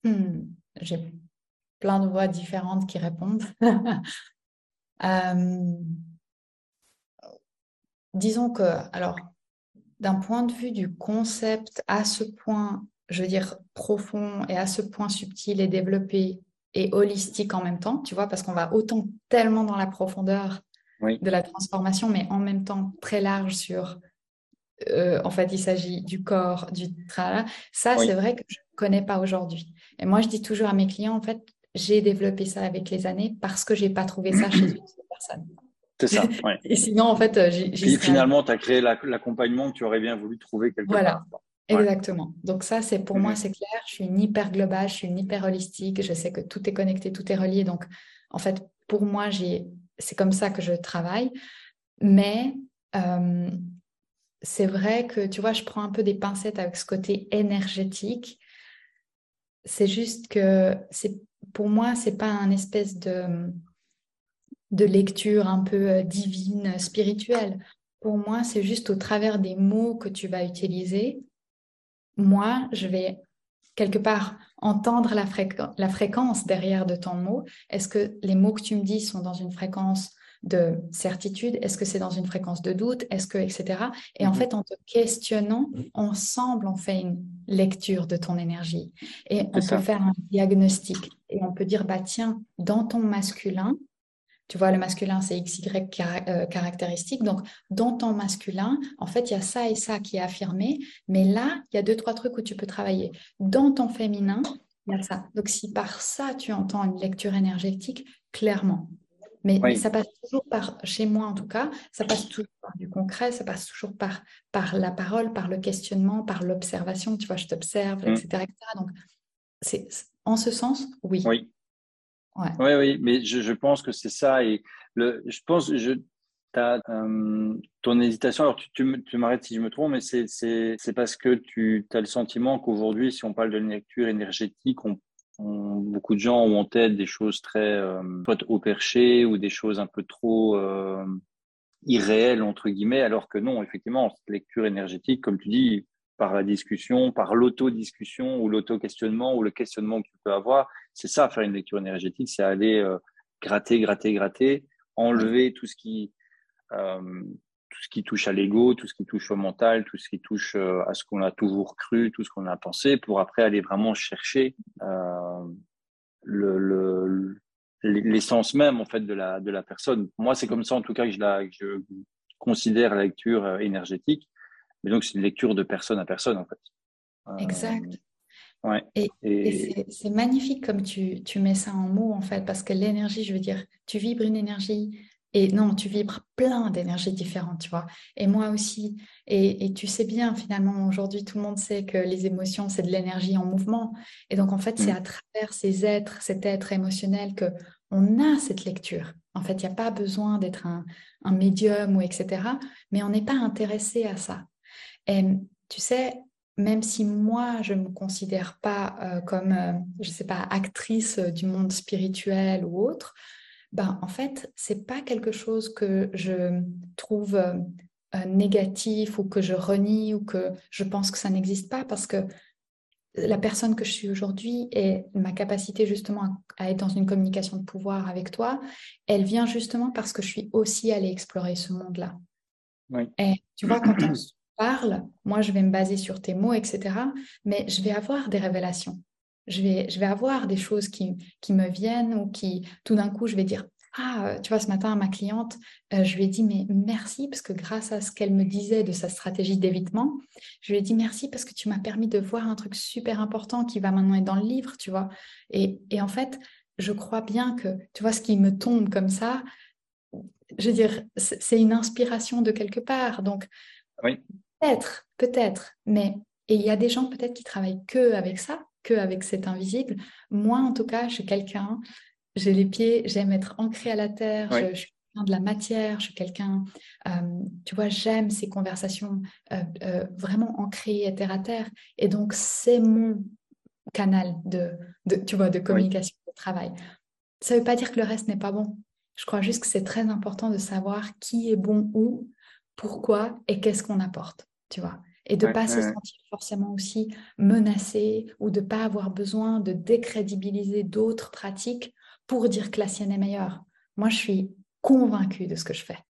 S1: hmm, j'ai plein de voix différentes qui répondent. Euh, disons que, alors, d'un point de vue du concept à ce point, je veux dire, profond et à ce point subtil et développé et holistique en même temps, tu vois, parce qu'on va autant tellement dans la profondeur de la transformation, mais en même temps très large sur euh, en fait, il s'agit du corps, du travail. Ça, c'est vrai que je ne connais pas aujourd'hui. Et moi, je dis toujours à mes clients, en fait, j'ai développé ça avec les années parce que je n'ai pas trouvé ça chez une seule personne.
S2: C'est ça.
S1: Et sinon, en fait, euh, j'ai.
S2: Finalement, tu as créé l'accompagnement que tu aurais bien voulu trouver quelque
S1: voilà. part. Exactement. Donc ça, c'est pour moi, mhm. c'est clair. Je suis une hyper globale, je suis une hyper holistique. Je sais que tout est connecté, tout est relié. Donc, en fait, pour moi, c'est comme ça que je travaille. Mais euh, c'est vrai que, tu vois, je prends un peu des pincettes avec ce côté énergétique. C'est juste que c'est pour moi, c'est pas un espèce de, de lecture un peu euh, divine, spirituelle. Pour moi, c'est juste au travers des mots que tu vas utiliser. Moi, je vais quelque part entendre la, la fréquence derrière de ton mot. Est-ce que les mots que tu me dis sont dans une fréquence de certitude? Est-ce que c'est dans une fréquence de doute? Est-ce que, etc. Et en mhm. fait, en te questionnant, ensemble, on fait une lecture de ton énergie. Et on peut faire un diagnostic. Et on peut dire, bah tiens, dans ton masculin, tu vois, le masculin, c'est XY euh, caractéristique. Donc, dans ton masculin, en fait, il y a ça et ça qui est affirmé. Mais là, il y a deux, trois trucs où tu peux travailler. Dans ton féminin, il y a ça. Donc, si par ça, tu entends une lecture énergétique, clairement. Mais, ça passe toujours par, chez moi en tout cas, ça passe toujours par du concret, ça passe toujours par, par la parole, par le questionnement, par l'observation. Tu vois, je t'observe, etc., mmh. etc. Donc, c'est, en ce sens, oui.
S2: Oui, oui, oui, mais je, je pense que c'est ça. Et le, je pense, je, as, euh, ton hésitation, alors tu, tu, tu m'arrêtes si je me trompe, mais c'est parce que tu as le sentiment qu'aujourd'hui, si on parle de lecture énergétique, on, beaucoup de gens ont en tête des choses très euh, au perché ou des choses un peu trop euh, irréelles, entre guillemets, alors que non, effectivement, cette lecture énergétique, comme tu dis, par la discussion, par l'auto-discussion ou l'auto-questionnement ou le questionnement que tu peux avoir. C'est ça, faire une lecture énergétique, c'est aller euh, gratter, gratter, gratter, enlever tout ce qui, euh, tout ce qui touche à l'ego, tout ce qui touche au mental, tout ce qui touche euh, à ce qu'on a toujours cru, tout ce qu'on a pensé, pour après aller vraiment chercher le, l'essence même en fait de la de la personne. Moi, c'est comme ça en tout cas que je la que je considère la lecture énergétique mais donc, c'est une lecture de personne à personne, en fait.
S1: Euh, exact.
S2: ouais.
S1: Et, c'est magnifique comme tu, tu, mets ça en mots, en fait, parce que l'énergie, je veux dire, tu vibres une énergie, et non, tu vibres plein d'énergies différentes, tu vois. Et moi aussi. Et, et, tu sais bien, finalement, aujourd'hui, tout le monde sait que les émotions, c'est de l'énergie en mouvement. Et donc, en fait, c'est mm. à travers ces êtres, cet être émotionnel que on a cette lecture. En fait, il n'y a pas besoin d'être un, un médium ou etc. Mais on n'est pas intéressé à ça. Et tu sais, même si moi, je ne me considère pas euh, comme, euh, je ne sais pas, actrice du monde spirituel ou autre, ben, en fait, c'est pas quelque chose que je trouve euh, négatif ou que je renie ou que je pense que ça n'existe pas parce que la personne que je suis aujourd'hui et ma capacité justement à, être dans une communication de pouvoir avec toi, elle vient justement parce que je suis aussi allée explorer ce monde-là.
S2: Oui.
S1: Et tu vois, quand on parle, moi je vais me baser sur tes mots, etc. Mais je vais avoir des révélations. Je vais, je vais avoir des choses qui, qui me viennent ou qui, tout d'un coup, je vais dire, ah, tu vois, ce matin, à ma cliente, euh, je lui ai dit, mais merci, parce que grâce à ce qu'elle me disait de sa stratégie d'évitement, je lui ai dit merci parce que tu m'as permis de voir un truc super important qui va maintenant être dans le livre, tu vois. Et, et en fait, je crois bien que, tu vois, ce qui me tombe comme ça, je veux dire, c'est une inspiration de quelque part. Donc,
S2: oui.
S1: Peut-être, peut-être, mais et il y a des gens peut-être qui travaillent que avec ça, que avec cet invisible. Moi, en tout cas, je suis quelqu'un, j'ai les pieds, j'aime être ancré à la terre, je, suis quelqu'un de la matière, je suis quelqu'un, euh, tu vois, j'aime ces conversations euh, euh, vraiment ancrées terre à terre. Et donc, c'est mon canal de, de, tu vois, de communication, de travail. Ça ne veut pas dire que le reste n'est pas bon. Je crois juste que c'est très important de savoir qui est bon où pourquoi et qu'est-ce qu'on apporte, tu vois. Et de ne pas se sentir forcément aussi menacé ou de ne pas avoir besoin de décrédibiliser d'autres pratiques pour dire que la sienne est meilleure. Moi, je suis convaincue de ce que je fais.